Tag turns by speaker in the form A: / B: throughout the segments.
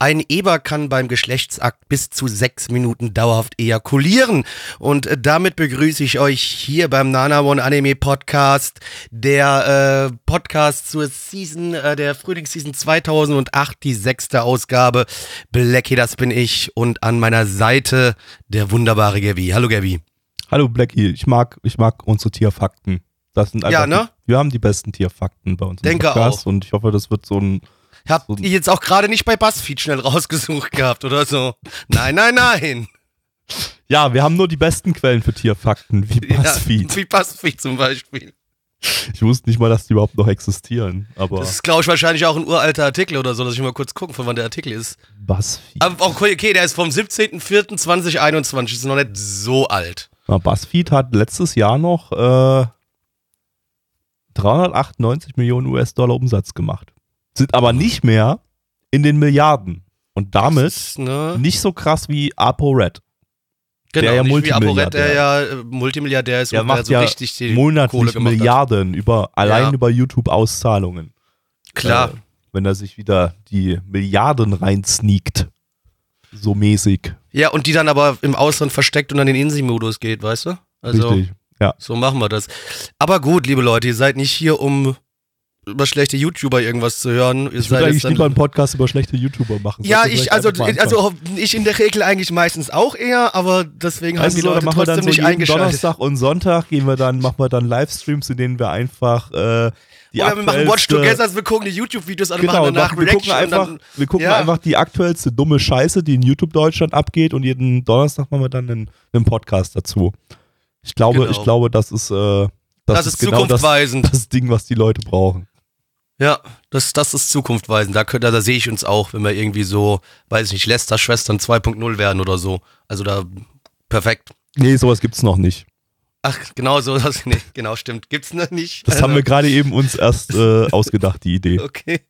A: Ein Eber kann beim Geschlechtsakt bis zu sechs Minuten dauerhaft ejakulieren. Und äh, damit begrüße ich euch hier beim Nana One Anime Podcast, der äh, Podcast zur Season, äh, der Frühlingsseason 2008, die sechste Ausgabe. Blackie, das bin ich. Und an meiner Seite der wunderbare Gabi. Hallo Gabi.
B: Hallo Blackie, ich mag, ich mag unsere Tierfakten. Das sind einfach
A: Ja, ne?
B: die, wir haben die besten Tierfakten bei uns im
A: Denke
B: Podcast
A: auch.
B: und ich hoffe, das wird so ein
A: Habt
B: So-
A: ihr jetzt auch gerade nicht bei BuzzFeed schnell rausgesucht gehabt oder so? Nein, nein, nein.
B: Ja, wir haben nur die besten Quellen für Tierfakten, wie BuzzFeed.
A: Ja, wie BuzzFeed zum Beispiel.
B: Ich wusste nicht mal, dass die überhaupt noch existieren, aber
A: Das ist, glaube ich, wahrscheinlich auch ein uralter Artikel oder so, dass ich mal kurz gucken, von wann der Artikel ist.
B: BuzzFeed.
A: Aber auch okay, der ist vom 17.04.2021, ist noch nicht so alt.
B: Na, BuzzFeed hat letztes Jahr noch äh, 398 Millionen US-Dollar Umsatz gemacht. Sind aber nicht mehr in den Milliarden. Und damit
A: ist, ne,
B: nicht so krass wie ApoRed.
A: genau,
B: der ja
A: nicht wie ApoRed, der ja äh, Multimilliardär ist
B: Der
A: und der
B: macht
A: so
B: ja
A: richtig die Kohle
B: monatlich
A: gemacht
B: Milliarden über allein
A: Ja.
B: über YouTube-Auszahlungen.
A: hat. Klar.
B: Äh, wenn er sich wieder die Milliarden reinsneakt. So mäßig.
A: Ja, und die dann aber im Ausland versteckt und an den Insi-Modus geht, weißt du? Also,
B: Richtig. Ja.
A: so machen wir das. Aber gut, liebe Leute, ihr seid nicht hier, um über schlechte YouTuber irgendwas zu hören.
B: Ich würde eigentlich lieber einen Podcast über schlechte YouTuber machen.
A: Ja, ich, also,
B: einfach
A: also ich in der Regel eigentlich meistens auch eher, aber deswegen haben
B: Weißt
A: die Leute
B: machen wir
A: trotzdem
B: dann so
A: nicht eingeschaltet.
B: Donnerstag und Sonntag gehen wir dann, machen wir dann Livestreams, in denen wir einfach äh, die
A: Oder wir machen Watch Together, wir gucken die YouTube-Videos an und
B: Genau,
A: machen danach
B: wir gucken,
A: Reaction.
B: einfach,
A: und dann,
B: wir gucken
A: ja.
B: einfach die aktuellste dumme Scheiße, die in YouTube Deutschland abgeht und jeden Donnerstag machen wir dann einen, einen Podcast dazu. Ich glaube,
A: Genau.
B: ich glaube, das ist, äh, das,
A: das, ist
B: genau das,
A: zukunftsweisend.
B: das Ding, was die Leute brauchen.
A: Ja, das, das ist zukunftsweisend. Da, könnt, da sehe ich uns auch, wenn wir irgendwie so, weiß ich nicht, Lester-Schwestern 2.0 werden oder so. Also da, perfekt.
B: Nee, sowas gibt's noch nicht.
A: Ach, genau so, das, nee, genau, stimmt. Gibt's noch nicht.
B: Das haben wir gerade eben uns erst äh, ausgedacht, die Idee.
A: Okay.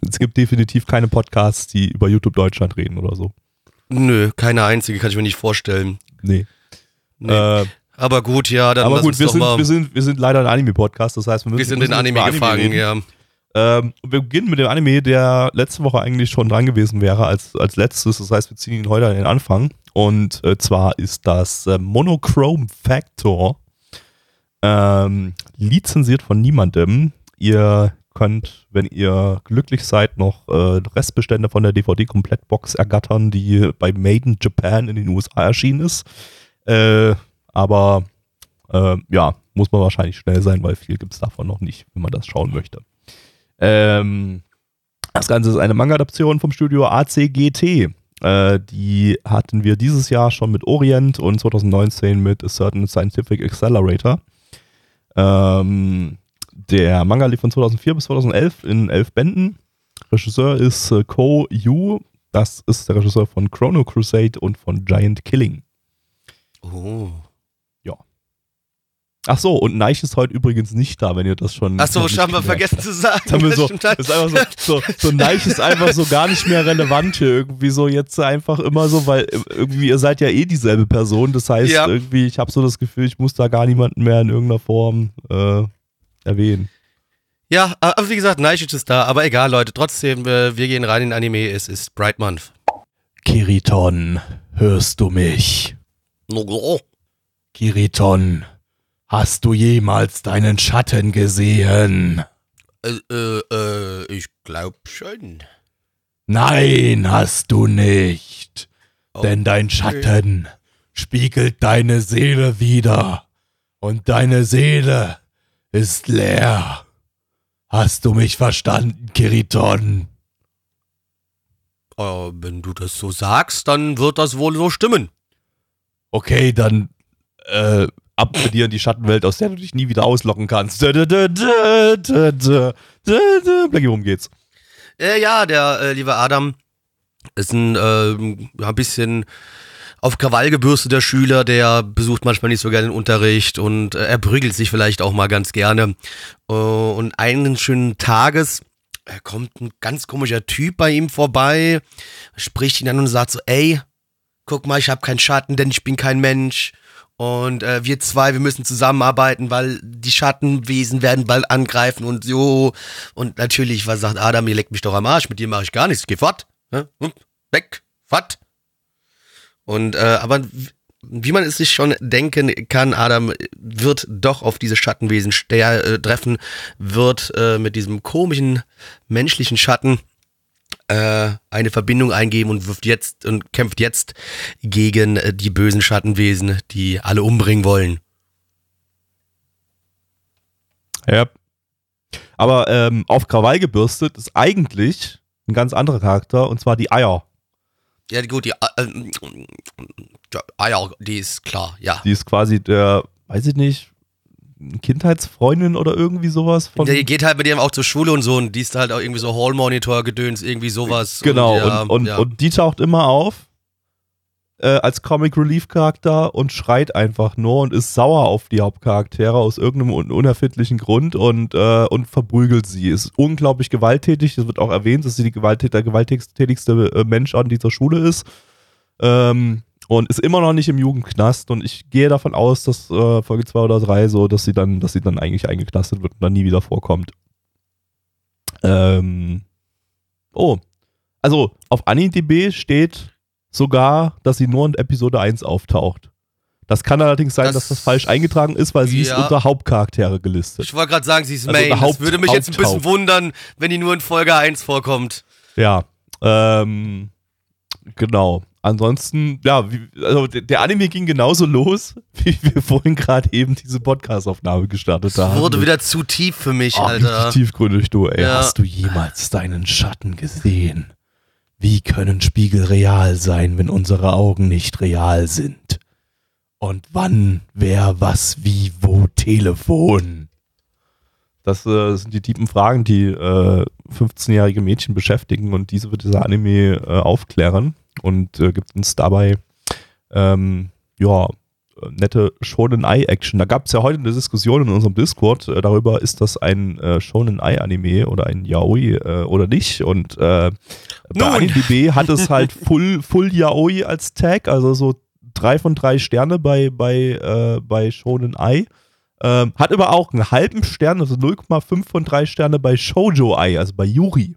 B: Es gibt definitiv keine Podcasts, die über YouTube Deutschland reden oder so.
A: Nö, keine einzige, kann ich mir nicht vorstellen.
B: Nee.
A: Nee.
B: Äh,
A: aber gut, ja, dann
B: aber gut, wir sind, wir, sind, wir sind leider ein Anime-Podcast, das heißt, wir, müssen,
A: wir sind in Anime
B: über
A: gefangen,
B: reden.
A: ja.
B: Ähm, wir beginnen mit dem Anime, der letzte Woche eigentlich schon dran gewesen wäre als, als letztes. Das heißt, wir ziehen ihn heute an den Anfang. Und äh, zwar ist das äh, Monochrome Factor. Ähm, lizenziert von niemandem. Ihr könnt, wenn ihr glücklich seid, noch äh, Restbestände von der DVD-Komplettbox ergattern, die bei Made in Japan in den USA erschienen ist. Äh, aber äh, ja, muss man wahrscheinlich schnell sein, weil viel gibt es davon noch nicht, wenn man das schauen möchte. Ähm, das Ganze ist eine Manga-Adaption vom Studio ACGT. Äh, die hatten wir dieses Jahr schon mit Orient und 2019 mit A Certain Scientific Accelerator. Ähm, der Manga lief von 2004 bis 2011 in elf Bänden. Regisseur ist äh, Ko Yu. Das ist der Regisseur von Chrono Crusade und von Giant Killing.
A: Oh.
B: Ach so, und Neich ist heute übrigens nicht da, wenn ihr das schon. Noch nicht
A: haben wir vergessen zu sagen.
B: Das haben wir
A: Das
B: so,
A: halt.
B: das ist einfach so, so, so Neich ist einfach so gar nicht mehr relevant hier irgendwie so jetzt einfach immer so, weil irgendwie ihr seid ja eh dieselbe Person, das heißt
A: Ja.
B: irgendwie, ich habe so das Gefühl, ich muss da gar niemanden mehr in irgendeiner Form äh, erwähnen.
A: Ja, aber wie gesagt, Nightshade ist da, aber egal, Leute, trotzdem, äh, wir gehen rein in Anime, es ist Bright Month.
B: Kiriton, hörst du mich?
A: Oh.
B: Kiriton, hast du jemals deinen Schatten gesehen?
A: Äh, äh, äh, ich glaub schon.
B: Nein, hast du nicht.
A: Oh,
B: Denn dein
A: okay.
B: Schatten spiegelt deine Seele wider. Und deine Seele ist leer. Hast du mich verstanden, Kiriton?
A: Äh, wenn du das so sagst, dann wird das wohl so stimmen.
B: Okay, dann äh, ab mit dir in die Schattenwelt, aus der du dich nie wieder auslocken kannst. Blackie, worum geht's?
A: Äh, ja, der äh, liebe Adam ist ein, äh, ein bisschen auf Krawall gebürsteter Schüler, der besucht manchmal nicht so gerne den Unterricht und äh, er prügelt sich vielleicht auch mal ganz gerne. Äh, und einen schönen Tages äh, kommt ein ganz komischer Typ bei ihm vorbei, spricht ihn an und sagt so, ey, guck mal, ich habe keinen Schatten, denn ich bin kein Mensch. Und äh, wir zwei, wir müssen zusammenarbeiten, weil die Schattenwesen werden bald angreifen und so. Und natürlich, was sagt Adam, ihr leckt mich doch am Arsch, mit dir mache ich gar nichts, geh fort. Ne? Weg, fort. Und äh, aber wie man es sich schon denken kann, Adam wird doch auf diese Schattenwesen äh, treffen, wird äh, mit diesem komischen menschlichen Schatten äh, eine Verbindung eingeben und wirft jetzt und kämpft jetzt gegen äh, die bösen Schattenwesen, die alle umbringen wollen.
B: Ja. Aber ähm, auf Krawall gebürstet ist eigentlich ein ganz anderer Charakter und zwar die Eier.
A: Ja, gut, die äh, äh, Eier, die ist klar, ja.
B: Die ist quasi der, weiß ich nicht, Kindheitsfreundin oder irgendwie sowas.
A: Von der geht halt mit dem auch zur Schule und so und die ist halt auch irgendwie so Hall-Monitor-Gedöns, irgendwie sowas.
B: Genau, und, ja, und, und, ja. und, die taucht immer auf äh, als Comic-Relief-Charakter und schreit einfach nur und ist sauer auf die Hauptcharaktere aus irgendeinem un unerfindlichen Grund und, äh, und verprügelt sie. Ist unglaublich gewalttätig, es wird auch erwähnt, dass sie die gewalttätigste äh, Mensch an dieser Schule ist. Ähm, und ist immer noch nicht im Jugendknast und ich gehe davon aus, dass äh, Folge 2 oder 3 so, dass sie dann, dass sie dann eigentlich eingeknastet wird und dann nie wieder vorkommt. Ähm, oh. Also auf AniDB steht sogar, dass sie nur in Episode 1 auftaucht. Das kann allerdings sein, das, dass das falsch eingetragen ist, weil sie ja. ist unter Hauptcharaktere gelistet.
A: Ich wollte gerade sagen, sie ist also Main. Haupt, das würde mich jetzt ein bisschen wundern, wenn die nur in Folge 1 vorkommt.
B: Ja, ähm, genau. Ansonsten, ja, wie, also der Anime ging genauso los, wie wir vorhin gerade eben diese Podcast-Aufnahme gestartet haben.
A: Das wurde wieder zu tief für mich, oh, Alter.
B: Tiefgründig, du, ey. Ja. Hast du jemals deinen Schatten gesehen? Wie können Spiegel real sein, wenn unsere Augen nicht real sind? Und wann, wer, was, wie, wo, Telefon? Das äh, sind die tiefen Fragen, die äh, 15-jährige Mädchen beschäftigen und diese wird dieser Anime äh, aufklären und äh, gibt uns dabei ähm, ja nette Shonen Eye Action. Da gab es ja heute eine Diskussion in unserem Discord äh, darüber, ist das ein äh, Shonen Eye Anime oder ein Yaoi äh, oder nicht. Und äh, bei AniDB hat es halt Full, Full Yaoi als Tag, also so drei von drei Sterne bei, bei, äh, bei Shonen Eye. Ähm, hat aber auch einen halben Stern, also 0,5 von drei Sterne bei Shoujo Eye, also bei Yuri.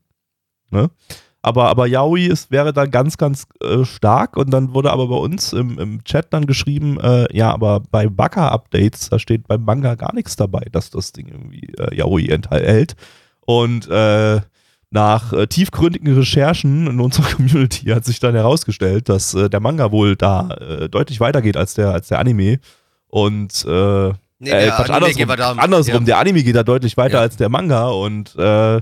B: Ne? Aber, aber Yaoi ist, wäre da ganz, ganz äh, stark und dann wurde aber bei uns im, im Chat dann geschrieben, äh, ja, aber bei Baka-Updates, da steht beim Manga gar nichts dabei, dass das Ding irgendwie äh, Yaoi enthält. Und äh, nach äh, tiefgründigen Recherchen in unserer Community hat sich dann herausgestellt, dass äh, der Manga wohl da deutlich weitergeht als der, als der Anime. Und äh, nee, äh, Quatsch, andersrum, andersrum ja. der Anime geht da deutlich weiter ja. als der Manga und äh,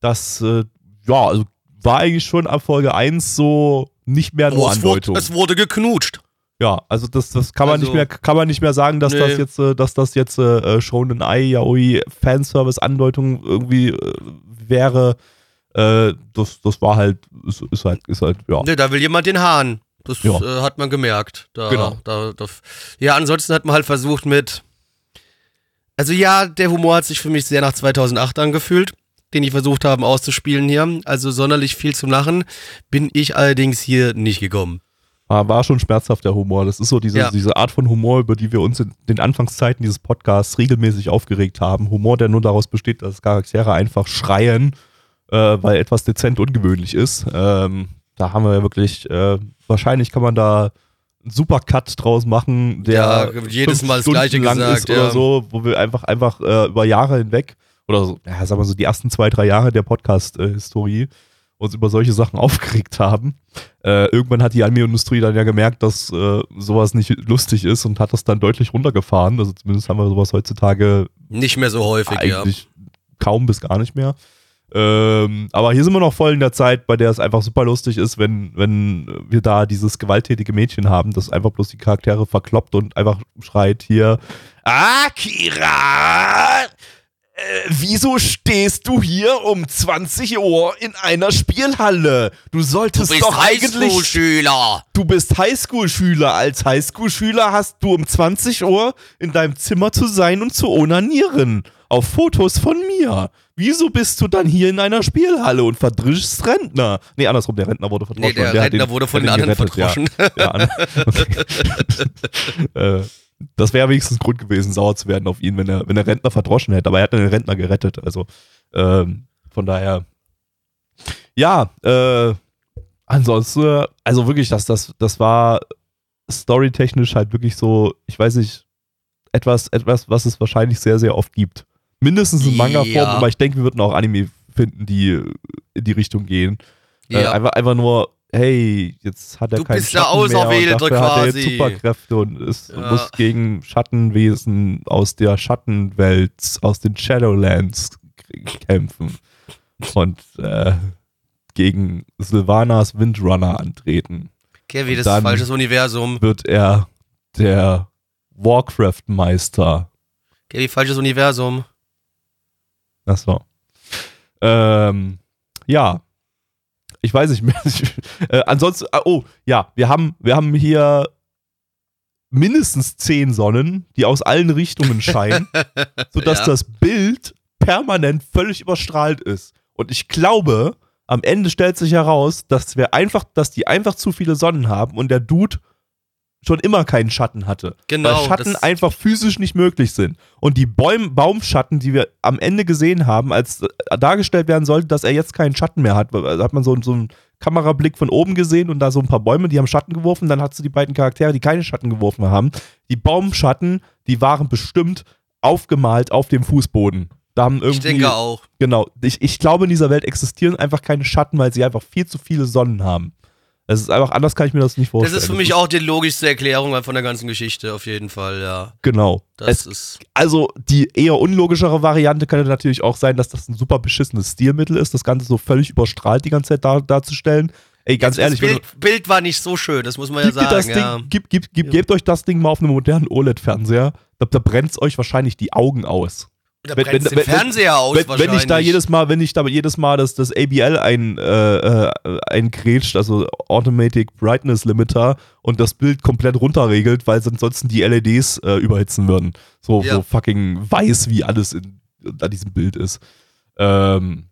B: das, äh, ja, also war eigentlich schon ab Folge 1 so nicht mehr nur oh, Andeutung.
A: Es wurde, es wurde geknutscht.
B: Ja, also das, das kann man also, nicht mehr, kann man nicht mehr sagen, dass nee. das jetzt, äh, dass das jetzt äh, Shonen Ai, Yaoi, Fanservice, Andeutung irgendwie äh, wäre. Äh, das, das war halt, ist, ist, halt, ist halt, ja.
A: Nee, da will jemand den Hahn. Das ja. äh, hat man gemerkt. Da, genau. Da, da, ja, ansonsten hat man halt versucht mit. Also ja, der Humor hat sich für mich sehr nach 2008 angefühlt den die versucht haben auszuspielen hier. Also sonderlich viel zum Lachen bin ich allerdings hier nicht gekommen.
B: War, war schon schmerzhaft der Humor. Das ist so diese, ja. diese Art von Humor, über die wir uns in den Anfangszeiten dieses Podcasts regelmäßig aufgeregt haben. Humor, der nur daraus besteht, dass Charaktere einfach schreien, äh, weil etwas dezent ungewöhnlich ist. Ähm, da haben wir ja wirklich, äh, wahrscheinlich kann man da einen super Cut draus machen, der
A: ja, jedes Mal das Stunden gleiche lang gesagt, ist
B: ja. oder so, wo wir einfach, einfach äh, über Jahre hinweg oder so, ja, sagen wir so, die ersten zwei, drei Jahre der Podcast-Historie uns über solche Sachen aufgeregt haben. Äh, irgendwann hat die Anime-Industrie dann ja gemerkt, dass äh, sowas nicht lustig ist und hat das dann deutlich runtergefahren. Also zumindest haben wir sowas heutzutage
A: nicht mehr so häufig,
B: eigentlich ja. kaum bis gar nicht mehr. Ähm, aber hier sind wir noch voll in der Zeit, bei der es einfach super lustig ist, wenn, wenn wir da dieses gewalttätige Mädchen haben, das einfach bloß die Charaktere verkloppt und einfach schreit hier Akira! Wieso stehst du hier um 20 Uhr in einer Spielhalle? Du solltest doch eigentlich.
A: Highschool-Schüler.
B: Du bist Highschool-Schüler. Als Highschool-Schüler hast du um 20 Uhr in deinem Zimmer zu sein und zu onanieren. Auf Fotos von mir. Wieso bist du dann hier in einer Spielhalle und verdrischst Rentner? Nee, andersrum, der Rentner wurde verdroschen.
A: Nee, der,
B: hat
A: Rentner
B: den-
A: wurde von den anderen verdroschen.
B: Ja, ja, äh, das wäre wenigstens Grund gewesen, sauer zu werden auf ihn, wenn er, wenn der Rentner verdroschen hätte. Aber er hat den Rentner gerettet. Also ähm, von daher. Ja, äh, ansonsten, also wirklich, das, das, das war storytechnisch halt wirklich so, ich weiß nicht, etwas, etwas, was es wahrscheinlich sehr, sehr oft gibt. Mindestens in Manga-Form,
A: Ja.
B: aber ich denke, wir würden auch Anime finden, die in die Richtung gehen. Äh,
A: Ja.
B: einfach, einfach nur, hey, jetzt hat er
A: Du
B: keinen
A: bist der
B: Schatten mehr und
A: Auserwählte
B: dafür hat er
A: quasi.
B: Superkräfte und es
A: Ja.
B: muss gegen Schattenwesen aus der Schattenwelt, aus den Shadowlands kämpfen und äh, gegen Sylvanas Windrunner antreten.
A: Kevin, das ist falsches Universum.
B: Wird er der Warcraft-Meister.
A: Kevin, falsches Universum.
B: Achso. Ähm, ja. Ich weiß nicht mehr. äh, ansonsten, ah, oh, ja, wir haben, wir haben hier mindestens zehn Sonnen, die aus allen Richtungen scheinen, sodass
A: Ja.
B: das Bild permanent völlig überstrahlt ist. Und ich glaube, am Ende stellt sich heraus, dass wir einfach, dass die einfach zu viele Sonnen haben und der Dude schon immer keinen Schatten hatte.
A: Genau,
B: Weil Schatten einfach physisch nicht möglich sind. Und die Bäum Baumschatten, die wir am Ende gesehen haben, als äh, dargestellt werden sollte, dass er jetzt keinen Schatten mehr hat, da hat man so, so einen Kamerablick von oben gesehen und da so ein paar Bäume, die haben Schatten geworfen, dann hat sie die beiden Charaktere, die keine Schatten geworfen haben. Die Baumschatten, die waren bestimmt aufgemalt auf dem Fußboden. Da haben irgendwie,
A: Ich denke auch.
B: Genau. Ich, ich glaube, in dieser Welt existieren einfach keine Schatten, weil sie einfach viel zu viele Sonnen haben. Es ist einfach, anders kann ich mir das nicht
A: Das
B: vorstellen.
A: ist für mich auch die logischste Erklärung von der ganzen Geschichte, auf jeden Fall, ja.
B: Genau.
A: Das
B: Es,
A: ist.
B: also die eher unlogischere Variante könnte natürlich auch sein, dass das ein super beschissenes Stilmittel ist, das Ganze so völlig überstrahlt die ganze Zeit dar darzustellen. Ey, ganz
A: das
B: ehrlich, wenn
A: Bild, Bild war nicht so schön, das muss man ja sagen.
B: das
A: ja.
B: Ding, gib, gib, gib, gebt euch das Ding mal auf einem modernen OLED-Fernseher, da, da brennt es euch wahrscheinlich die Augen aus.
A: Da
B: wenn- wenn-
A: den
B: wenn-
A: Fernseher aus
B: wenn, wenn ich da jedes Mal, wenn ich da jedes Mal das, das ABL ein, äh, äh, eingrätscht, also Automatic Brightness Limiter und das Bild komplett runterregelt, weil ansonsten die LEDs äh, überhitzen würden. So,
A: Ja.
B: so fucking weiß, wie alles in, an diesem Bild ist. Ähm,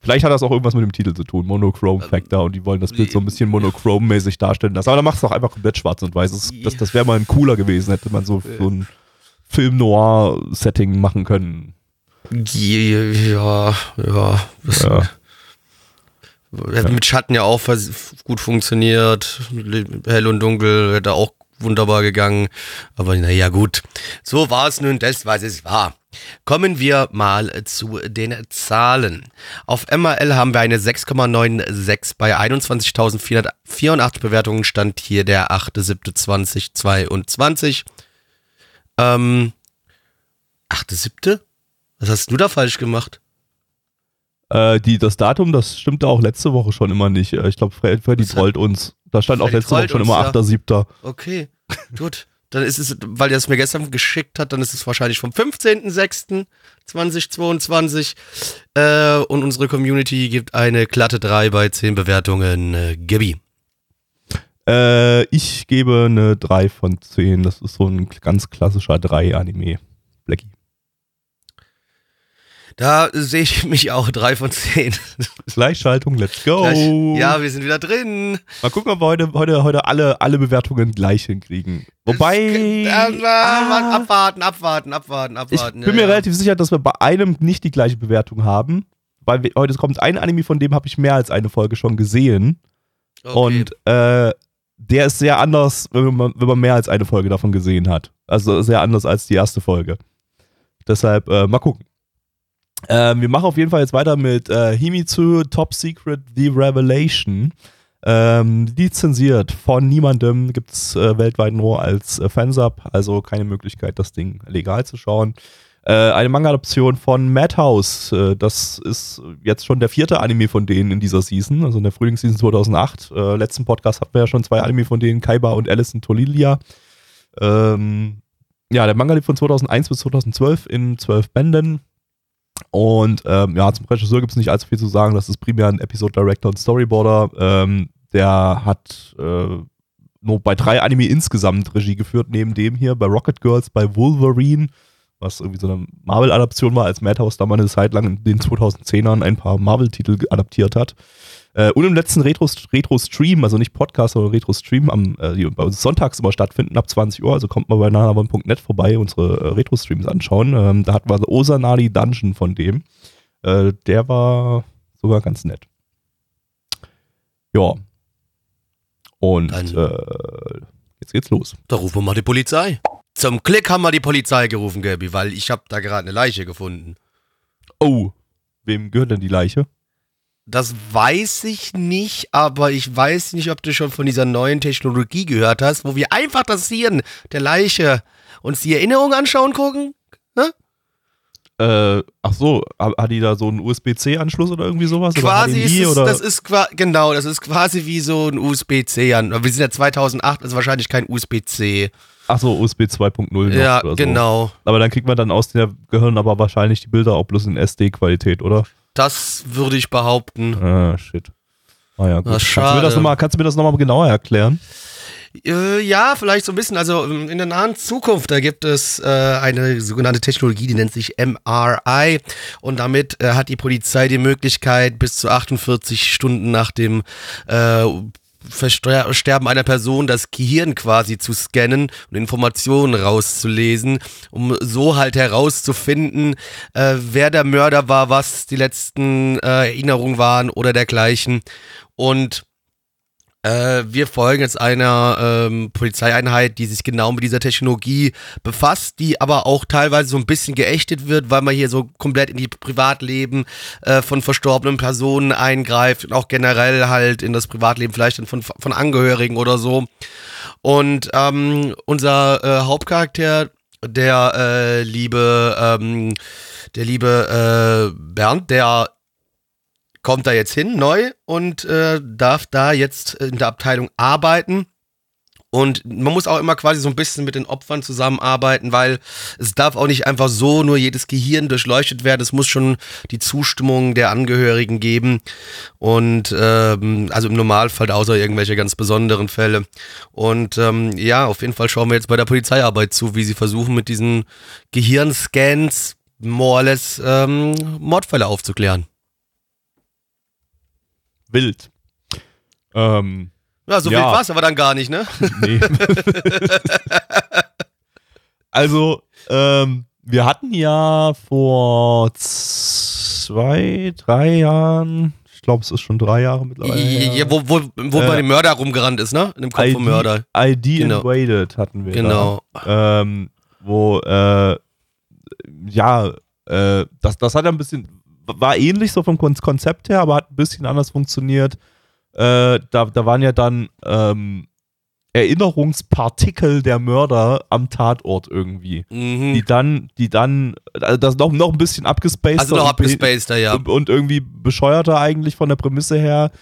B: vielleicht hat das auch irgendwas mit dem Titel zu tun, Monochrome
A: Ähm,
B: Factor, und die wollen das Bild so ein bisschen monochrome-mäßig darstellen lassen. Aber dann machst du auch einfach komplett schwarz und weiß. Das, das, das wäre mal ein cooler gewesen, hätte man so, so ein Film-Noir-Setting machen können.
A: Ja, ja. Das
B: Ja.
A: Hätte mit Schatten ja auch gut funktioniert. Hell und dunkel hätte auch wunderbar gegangen. Aber naja, gut. So war es nun das, was es war. Kommen wir mal zu den Zahlen. Auf MRL haben wir eine 6,96 bei 21.484 Bewertungen. Stand hier der 8.7.2022. Ähm, 8.7.? Was hast du da falsch gemacht?
B: Äh, die, das Datum, das stimmte auch letzte Woche schon immer nicht. Äh, Ich glaube, Freddy,
A: Was hat-
B: trollt uns. Da stand auch
A: Freddy
B: letzte Woche schon
A: uns,
B: immer
A: ja.
B: 8.7.
A: Okay, gut. Dann ist es, weil er es mir gestern geschickt hat, dann ist es wahrscheinlich vom 15.06.2022. Äh, und unsere Community gibt eine glatte 3 bei 10 Bewertungen. Äh, Gabi.
B: Äh, ich gebe eine 3 von 10. Das ist so ein ganz klassischer 3-Anime. Blackie.
A: Da sehe ich mich auch 3 von 10.
B: Gleichschaltung, let's go.
A: Gleich- Ja, wir sind wieder drin.
B: Mal gucken, ob wir heute, heute, heute alle, alle Bewertungen gleich hinkriegen. Wobei.
A: Äh,
B: ah,
A: abwarten, abwarten, abwarten,
B: ich
A: abwarten.
B: bin
A: ja,
B: mir
A: ja.
B: relativ sicher, dass wir bei einem nicht die gleiche Bewertung haben. Weil wir, heute kommt ein Anime, von dem habe ich mehr als eine Folge schon gesehen.
A: Okay.
B: Und äh, der ist sehr anders, wenn man, wenn man mehr als eine Folge davon gesehen hat. Also sehr anders als die erste Folge. Deshalb äh, mal gucken. Ähm, wir machen auf jeden Fall jetzt weiter mit äh, Himitsu Top Secret The Revelation. Ähm, lizenziert von niemandem, gibt es äh, weltweit nur als äh, Fansub, also keine Möglichkeit, das Ding legal zu schauen. Äh, eine Manga-Adaption von Madhouse. Äh, das ist jetzt schon der vierte Anime von denen in dieser Season, also in der Frühlingsseason 2008. Äh, letzten Podcast hatten wir ja schon zwei Anime von denen, Kaiba und Alison Tolilia. Ähm, ja, der Manga lief von 2001 bis 2012 in zwölf Bänden. Und ähm, ja, zum Regisseur gibt es nicht allzu viel zu sagen. Das ist primär ein Episode Director und Storyboarder. Ähm, der hat äh, nur bei drei Anime insgesamt Regie geführt, neben dem hier bei Rocket Girls, bei Wolverine, was irgendwie so eine Marvel-Adaption war, als Madhouse da mal eine Zeit lang in den 2010ern ein paar Marvel-Titel adaptiert hat. Äh, und im letzten Retro-Stream, Retro also nicht Podcast, sondern Retro-Stream, äh, die bei uns sonntags immer stattfinden, ab 20 Uhr, also kommt mal bei nanavon.net vorbei, unsere äh, Retro-Streams anschauen. Ähm, da hatten wir so Osanadi Dungeon von dem. Äh, der war sogar ganz nett. Ja. Und äh, jetzt geht's los.
A: Da rufen wir mal die Polizei. Zum Glück haben wir die Polizei gerufen, Gabi, weil ich habe da gerade eine Leiche gefunden.
B: Oh, wem gehört denn die Leiche?
A: Das weiß ich nicht, aber ich weiß nicht, ob du schon von dieser neuen Technologie gehört hast, wo wir einfach das Hirn der Leiche uns die Erinnerung anschauen gucken. Ne?
B: Äh, ach so, hat die da so einen USB-C-Anschluss oder irgendwie sowas?
A: Quasi ist es, oder? das ist genau, das ist quasi wie so ein USB-C. Wir sind ja 2008, also wahrscheinlich kein USB-C.
B: Ach so, USB 2.0.
A: Ja, so. genau.
B: Aber dann kriegt man dann aus der Gehirn aber wahrscheinlich die Bilder auch bloß in SD-Qualität, oder?
A: Das würde ich behaupten.
B: Ah, shit. Ah ja, gut.
A: Ach, kannst, du
B: mir das noch kannst du mir das nochmal genauer erklären?
A: Äh, ja, vielleicht so ein bisschen. Also ähm, in der nahen Zukunft, da gibt es äh, eine sogenannte Technologie, die nennt sich MRI. Und damit äh, hat die Polizei die Möglichkeit, bis zu 48 Stunden nach dem äh, Versterben einer Person das Gehirn quasi zu scannen und Informationen rauszulesen, um so halt herauszufinden, äh, wer der Mörder war, was die letzten äh, Erinnerungen waren oder dergleichen. Und äh, wir folgen jetzt einer ähm, Polizeieinheit, die sich genau mit dieser Technologie befasst, die aber auch teilweise so ein bisschen geächtet wird, weil man hier so komplett in die Privatleben äh, von verstorbenen Personen eingreift und auch generell halt in das Privatleben vielleicht von, von Angehörigen oder so. Und ähm, unser äh, Hauptcharakter, der äh, liebe, ähm, der liebe äh, Bernd, der kommt da jetzt hin, neu, und äh, darf da jetzt in der Abteilung arbeiten. Und man muss auch immer quasi so ein bisschen mit den Opfern zusammenarbeiten, weil es darf auch nicht einfach so nur jedes Gehirn durchleuchtet werden. Es muss schon die Zustimmung der Angehörigen geben. Und ähm, also im Normalfall außer irgendwelche ganz besonderen Fälle. Und ähm, ja, auf jeden Fall schauen wir jetzt bei der Polizeiarbeit zu, wie sie versuchen mit diesen Gehirnscans more or less ähm, Mordfälle aufzuklären
B: wild. Ähm,
A: ja, so ja. wild war es aber dann gar nicht, ne? Nee.
B: also, ähm, wir hatten ja vor zwei, drei Jahren, ich glaube, es ist schon drei Jahre mittlerweile.
A: Ja, wo, wo, wo äh, bei dem Mörder rumgerannt ist, ne? In dem Kopf ID, vom Mörder.
B: ID genau. Invaded hatten wir.
A: Genau.
B: Da, ähm, wo, äh, ja, äh, das, das hat ein bisschen, war ähnlich so vom Konzept her, aber hat ein bisschen anders funktioniert. Äh, da, da waren ja dann ähm, Erinnerungspartikel der Mörder am Tatort irgendwie. Mhm. Die dann, die dann, also das noch, noch ein bisschen abgespaced.
A: Also noch abgespaceder, ja.
B: Und, und, irgendwie bescheuerter eigentlich von der Prämisse her.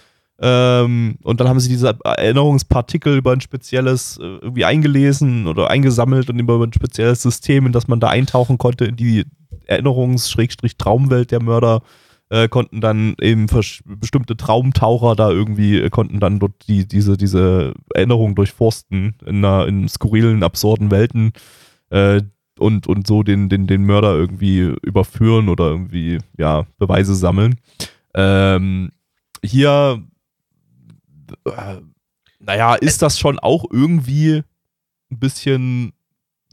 B: Ähm, und dann haben sie diese Erinnerungspartikel über ein spezielles äh, irgendwie eingelesen oder eingesammelt und über ein spezielles System, in das man da eintauchen konnte, in die Erinnerungs-Traumwelt der Mörder äh, konnten dann eben bestimmte Traumtaucher da irgendwie, äh, konnten dann dort die, diese, diese Erinnerung durchforsten in, einer, in skurrilen, absurden Welten äh, und, und so den, den, den Mörder irgendwie überführen oder irgendwie, ja, Beweise sammeln. Ähm, hier, äh, naja, ist das schon auch irgendwie ein bisschen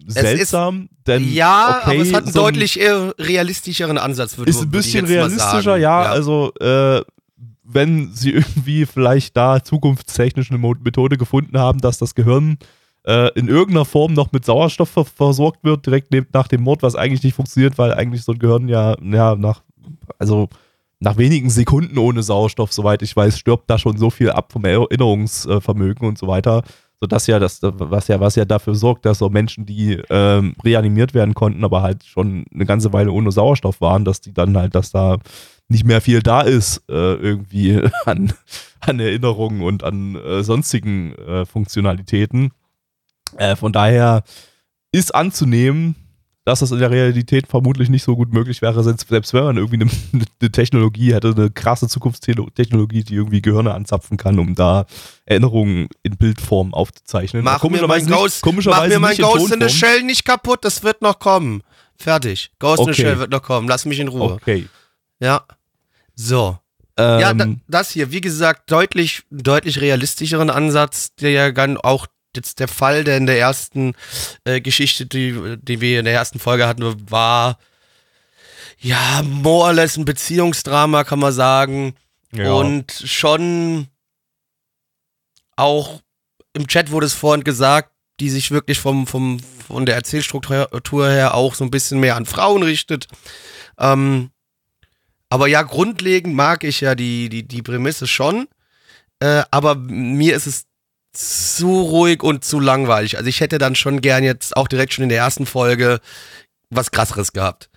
B: seltsam, ist, denn
A: ja, okay, aber es hat einen so ein, deutlich realistischeren Ansatz.
B: Würde, ist ein bisschen realistischer, ja, ja, Also äh, wenn sie irgendwie vielleicht da zukunftstechnisch eine Methode gefunden haben, dass das Gehirn äh, in irgendeiner Form noch mit Sauerstoff ver versorgt wird direkt nach dem Mord, was eigentlich nicht funktioniert, weil eigentlich so ein Gehirn ja, ja nach also nach wenigen Sekunden ohne Sauerstoff, soweit ich weiß, stirbt da schon so viel ab vom Erinnerungsvermögen und so weiter so dass ja das, was ja, was ja dafür sorgt, dass so Menschen, die ähm, reanimiert werden konnten, aber halt schon eine ganze Weile ohne Sauerstoff waren, dass die dann halt, dass da nicht mehr viel da ist, äh, irgendwie an, an Erinnerungen und an äh, sonstigen äh, Funktionalitäten. Äh, von daher ist anzunehmen, dass das in der Realität vermutlich nicht so gut möglich wäre, selbst, wenn man irgendwie eine, eine Technologie hätte, eine krasse Zukunftstechnologie, die irgendwie Gehirne anzapfen kann, um da Erinnerungen in Bildform aufzuzeichnen.
A: Mach mir mein Ghost, mach mir mein Ghost in the Shell nicht kaputt, das wird noch kommen. Fertig. Ghost okay. in the Shell wird noch kommen. Lass mich in Ruhe.
B: Okay.
A: Ja. So. Ähm, ja, da, das hier, wie gesagt, deutlich, deutlich realistischeren Ansatz, der ja dann auch jetzt der Fall, der in der ersten äh, Geschichte, die, die wir in der ersten Folge hatten, war ja more or less ein Beziehungsdrama, kann man sagen. Ja. Und schon auch im Chat wurde es vorhin gesagt, die sich wirklich vom, vom, von der Erzählstruktur her auch so ein bisschen mehr an Frauen richtet. Ähm, aber ja, grundlegend mag ich ja die, die, die Prämisse schon. Äh, aber mir ist es zu ruhig und zu langweilig. Also ich hätte dann schon gern jetzt auch direkt schon in der ersten Folge was krasseres gehabt.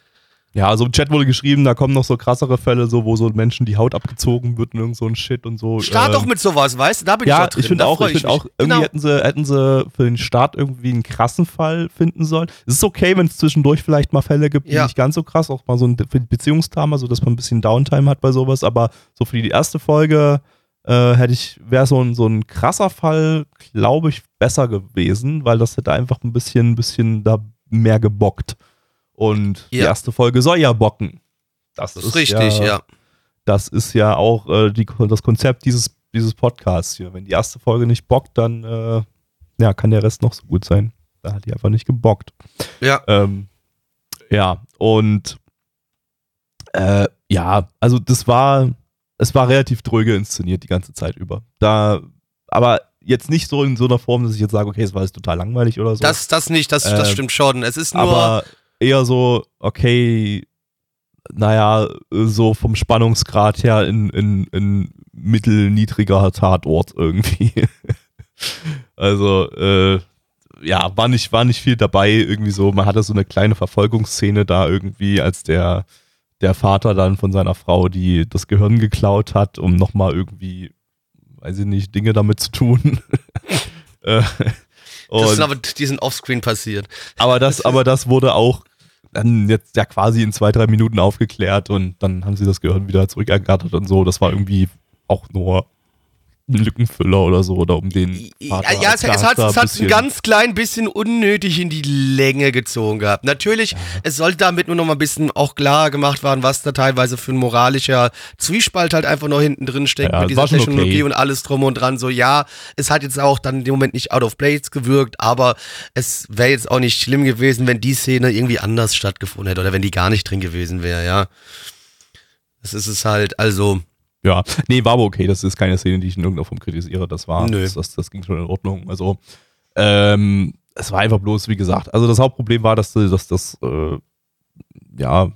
B: Ja, also im Chat wurde geschrieben, da kommen noch so krassere Fälle, so wo so Menschen die Haut abgezogen wird und irgend so ein Shit und so.
A: Start ähm, doch mit sowas, weißt du? Da bin
B: ja,
A: ich drin.
B: ich finde auch, ich finde auch, irgendwie genau. hätten sie, hätten sie für den Start irgendwie einen krassen Fall finden sollen. Es ist okay, wenn es zwischendurch vielleicht mal Fälle gibt, die ja. nicht ganz so krass, auch mal so ein Beziehungsdrama, so dass man ein bisschen Downtime hat bei sowas, aber so für die erste Folge äh, hätte ich, wäre so ein, so ein krasser Fall, glaube ich, besser gewesen, weil das hätte einfach ein bisschen, ein bisschen da mehr gebockt. Und ja. die erste Folge soll ja bocken.
A: Das, das ist, ist, richtig, ja, ja,
B: Das ist ja auch äh, die, das Konzept dieses, dieses Podcasts hier. Wenn die erste Folge nicht bockt, dann äh, ja, kann der Rest noch so gut sein. Da hat die einfach nicht gebockt.
A: Ja.
B: Ähm, ja, und äh, ja, also das war, es war relativ dröge inszeniert die ganze Zeit über. Da, aber jetzt nicht so in so einer Form, dass ich jetzt sage, okay, es war jetzt total langweilig oder so.
A: Das, das nicht, das, das ähm, stimmt schon. Es ist nur.
B: Aber eher so, okay, naja, so vom Spannungsgrad her in, in, in mittelniedriger Tatort irgendwie. also, äh, ja, war nicht, war nicht viel dabei, irgendwie so. Man hatte so eine kleine Verfolgungsszene da irgendwie, als der, der Vater dann von seiner Frau, die das Gehirn geklaut hat, um nochmal irgendwie, weiß ich nicht, Dinge damit zu tun.
A: äh, das ist aber diesen Offscreen passiert.
B: Aber das, aber das wurde auch dann jetzt ja quasi in zwei, drei Minuten aufgeklärt und dann haben sie das Gehirn wieder zurückergattert und so. Das war irgendwie auch nur Lückenfüller oder so oder um den
A: Vater Ja, es, es hat es hat ein ganz klein bisschen unnötig in die Länge gezogen gehabt. Natürlich, ja. es sollte damit nur noch mal ein bisschen auch klar gemacht werden, was da teilweise für ein moralischer Zwiespalt halt einfach noch hinten drin steckt ja, mit dieser Technologie okay. und alles drum und dran. So, ja, es hat jetzt auch dann in dem Moment nicht out of place gewirkt, aber es wäre jetzt auch nicht schlimm gewesen, wenn die Szene irgendwie anders stattgefunden hätte oder wenn die gar nicht drin gewesen wäre, ja. Das ist es halt, also
B: ja, nee, war aber okay. Das ist keine Szene, die ich in irgendeiner Form kritisiere. Das war, Nö. Das, das, das ging schon in Ordnung. Also, ähm, es war einfach bloß, wie gesagt, also das Hauptproblem war, dass, dass das, äh, ja,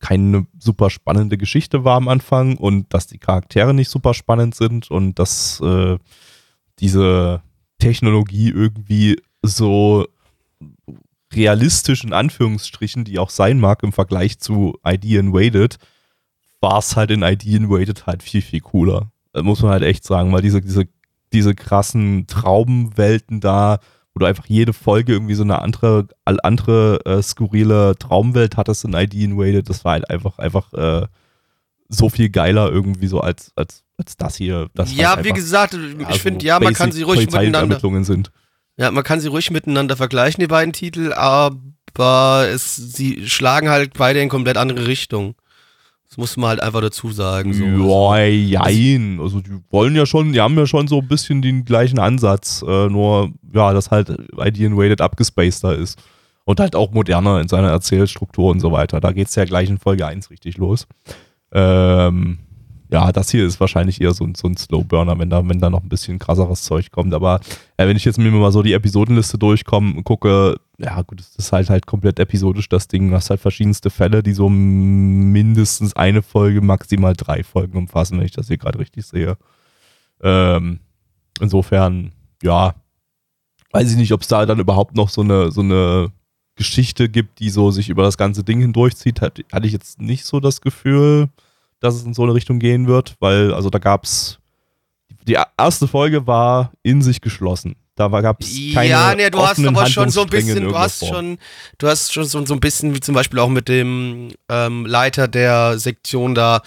B: keine super spannende Geschichte war am Anfang und dass die Charaktere nicht super spannend sind und dass äh, diese Technologie irgendwie so realistisch in Anführungsstrichen, die auch sein mag im Vergleich zu ID Invaded, war es halt in ID Invaded halt viel, viel cooler. Das muss man halt echt sagen, weil diese, diese, diese krassen Traumwelten da, wo du einfach jede Folge irgendwie so eine andere, andere äh, skurrile Traumwelt hattest in ID Invaded, das war halt einfach, einfach äh, so viel geiler irgendwie so als, als, als das hier. Das
A: ja, halt wie gesagt, ich ja, finde, ja, man kann sie ruhig miteinander.
B: Sind.
A: Ja, man kann sie ruhig miteinander vergleichen, die beiden Titel, aber es, sie schlagen halt beide in komplett andere Richtungen. Das muss man halt einfach dazu sagen. So.
B: Ja, jein. Also die wollen ja schon, die haben ja schon so ein bisschen den gleichen Ansatz, äh, nur ja, dass halt ID Invaded abgespaceder ist. Und halt auch moderner in seiner Erzählstruktur und so weiter. Da geht es ja gleich in Folge 1 richtig los. Ähm, ja, das hier ist wahrscheinlich eher so ein, so ein Slowburner, wenn da, wenn da noch ein bisschen krasseres Zeug kommt. Aber äh, wenn ich jetzt mir mal so die Episodenliste durchkomme und gucke, ja gut, es ist halt halt komplett episodisch das Ding. Du hast halt verschiedenste Fälle, die so mindestens eine Folge, maximal drei Folgen umfassen, wenn ich das hier gerade richtig sehe. Ähm, insofern, ja, weiß ich nicht, ob es da dann überhaupt noch so eine, so eine Geschichte gibt, die so sich über das ganze Ding hindurchzieht. Hatte, hatte ich jetzt nicht so das Gefühl dass es in so eine Richtung gehen wird, weil, also da gab es, die erste Folge war in sich geschlossen. Da gab es keine
A: Ja, nee, du hast aber schon so ein bisschen, du hast
B: Form.
A: schon, du hast schon so, so ein bisschen, wie zum Beispiel auch mit dem ähm, Leiter der Sektion da,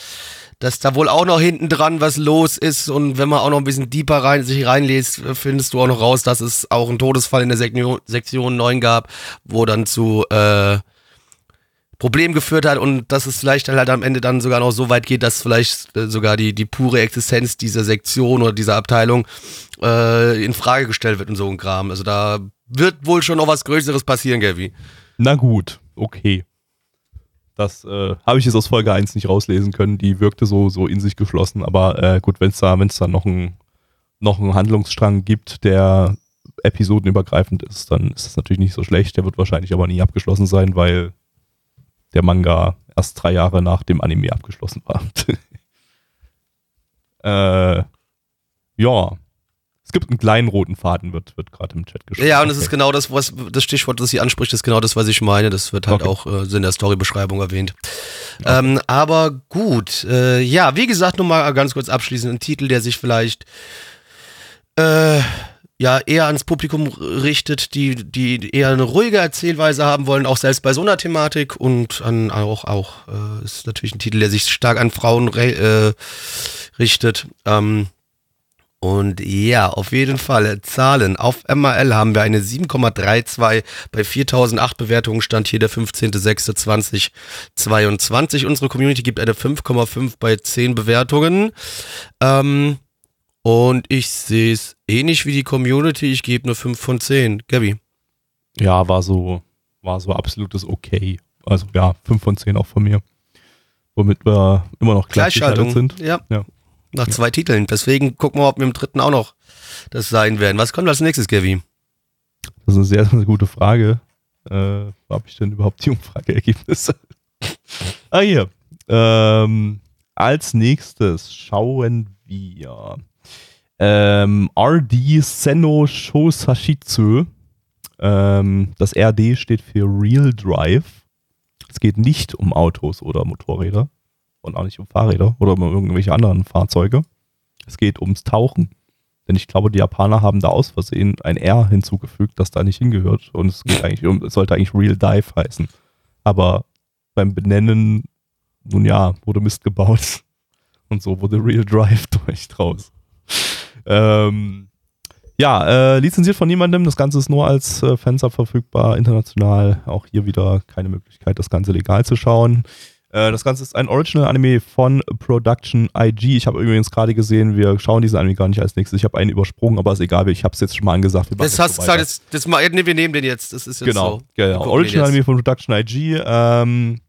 A: dass da wohl auch noch hinten dran was los ist und wenn man auch noch ein bisschen deeper rein, sich reinliest, findest du auch noch raus, dass es auch einen Todesfall in der Sektion, Sektion 9 gab, wo dann zu äh, Problemen geführt hat und dass es vielleicht halt am Ende dann sogar noch so weit geht, dass vielleicht äh, sogar die, die pure Existenz dieser Sektion oder dieser Abteilung äh, in Frage gestellt wird und so ein Kram. Also da wird wohl schon noch was Größeres passieren, Gavi.
B: Na gut, okay. Das äh, habe ich jetzt aus Folge 1 nicht rauslesen können. Die wirkte so, so in sich geschlossen. Aber äh, gut, wenn es da, wenn's da noch, ein, noch einen Handlungsstrang gibt, der episodenübergreifend ist, dann ist das natürlich nicht so schlecht. Der wird wahrscheinlich aber nie abgeschlossen sein, weil der Manga erst drei Jahre nach dem Anime abgeschlossen war. äh, ja. Es gibt einen kleinen roten Faden, wird, wird gerade im Chat geschrieben.
A: Ja, und es
B: Okay.
A: ist genau das, was das Stichwort, das sie anspricht, ist genau das, was ich meine. Das wird halt
B: Okay.
A: auch äh, in der Storybeschreibung erwähnt. Ähm, aber gut, äh, ja, wie gesagt, nur mal ganz kurz abschließend ein Titel, der sich vielleicht äh, ja eher ans Publikum richtet, die, die eher eine ruhige Erzählweise haben wollen, auch selbst bei so einer Thematik und an auch, auch äh, ist natürlich ein Titel, der sich stark an Frauen äh, richtet. Ähm, und ja, auf jeden Fall. Zahlen. Auf MRL haben wir eine 7,32 bei 4008 Bewertungen. Stand hier der 15.06.2022. Unsere Community gibt eine 5,5 bei 10 Bewertungen. Ähm, und ich sehe es ähnlich wie die Community. Ich gebe nur 5 von 10. Gabi.
B: Ja, war so, war so absolutes Okay. Also ja, 5 von 10 auch von mir. Womit wir immer noch
A: Gleichschaltung.
B: sind.
A: Ja.
B: Ja.
A: Nach zwei Titeln. Deswegen gucken wir, ob wir im dritten auch noch das sein werden. Was kommt als nächstes, Gabi?
B: Das ist eine sehr, sehr gute Frage. Äh, wo habe ich denn überhaupt die Umfrageergebnisse? ah, hier. Ähm, als nächstes schauen wir ähm, RD Senno Shosashitsu. Ähm, das RD steht für Real Drive. Es geht nicht um Autos oder Motorräder und auch nicht um Fahrräder oder um irgendwelche anderen Fahrzeuge. Es geht ums Tauchen. Denn ich glaube, die Japaner haben da aus Versehen ein R hinzugefügt, das da nicht hingehört. Und es geht eigentlich um, es sollte eigentlich Real Dive heißen. Aber beim Benennen, nun ja, wurde Mist gebaut. Und so wurde Real Drive durch draus. Ähm, ja, äh, lizenziert von niemandem. Das Ganze ist nur als äh, Fansub verfügbar, international. Auch hier wieder keine Möglichkeit, das Ganze legal zu schauen. Äh, das Ganze ist ein Original-Anime von Production IG. Ich habe übrigens gerade gesehen, wir schauen diesen Anime gar nicht als nächstes. Ich habe einen übersprungen, aber ist egal, ich habe es jetzt schon mal angesagt.
A: Das hast du gesagt, das, das mal, nee, wir nehmen den jetzt. Das ist jetzt
B: Genau,
A: so.
B: Genau.
A: gucken
B: Original
A: den
B: Anime
A: jetzt.
B: von Production IG. Ähm,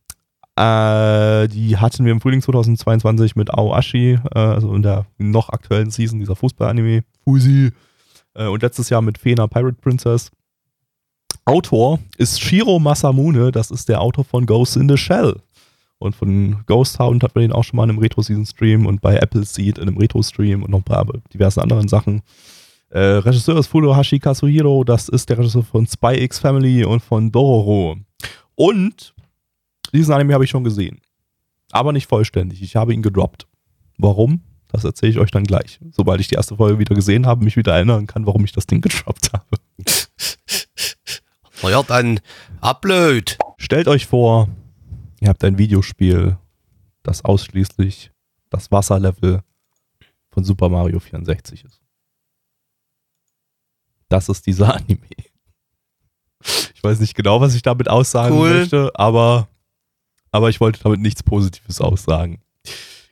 B: äh, die hatten wir im Frühling 2022 mit Aoashi, äh, also in der noch aktuellen Season dieser Fußball-Anime. Fusi. Äh, und letztes Jahr mit Fena Pirate Princess. Autor ist Shiro Masamune, das ist der Autor von Ghost in the Shell. Und von Ghost Hound hat man den auch schon mal in einem Retro-Season-Stream und bei Apple Seed in einem Retro-Stream und noch ein paar diverse anderen Sachen. Äh, Regisseur ist Furuhashi Kazuhiro, das ist der Regisseur von Spy X Family und von Dororo. Und diesen Anime habe ich schon gesehen. Aber nicht vollständig. Ich habe ihn gedroppt. Warum? Das erzähle ich euch dann gleich. Sobald ich die erste Folge wieder gesehen habe, mich wieder erinnern kann, warum ich das Ding gedroppt habe.
A: Na ja, dann upload.
B: Stellt euch vor, ihr habt ein Videospiel, das ausschließlich das Wasserlevel von Super Mario 64 ist. Das ist dieser Anime. Ich weiß nicht genau, was ich damit aussagen
A: Cool.
B: möchte, aber, aber ich wollte damit nichts Positives aussagen.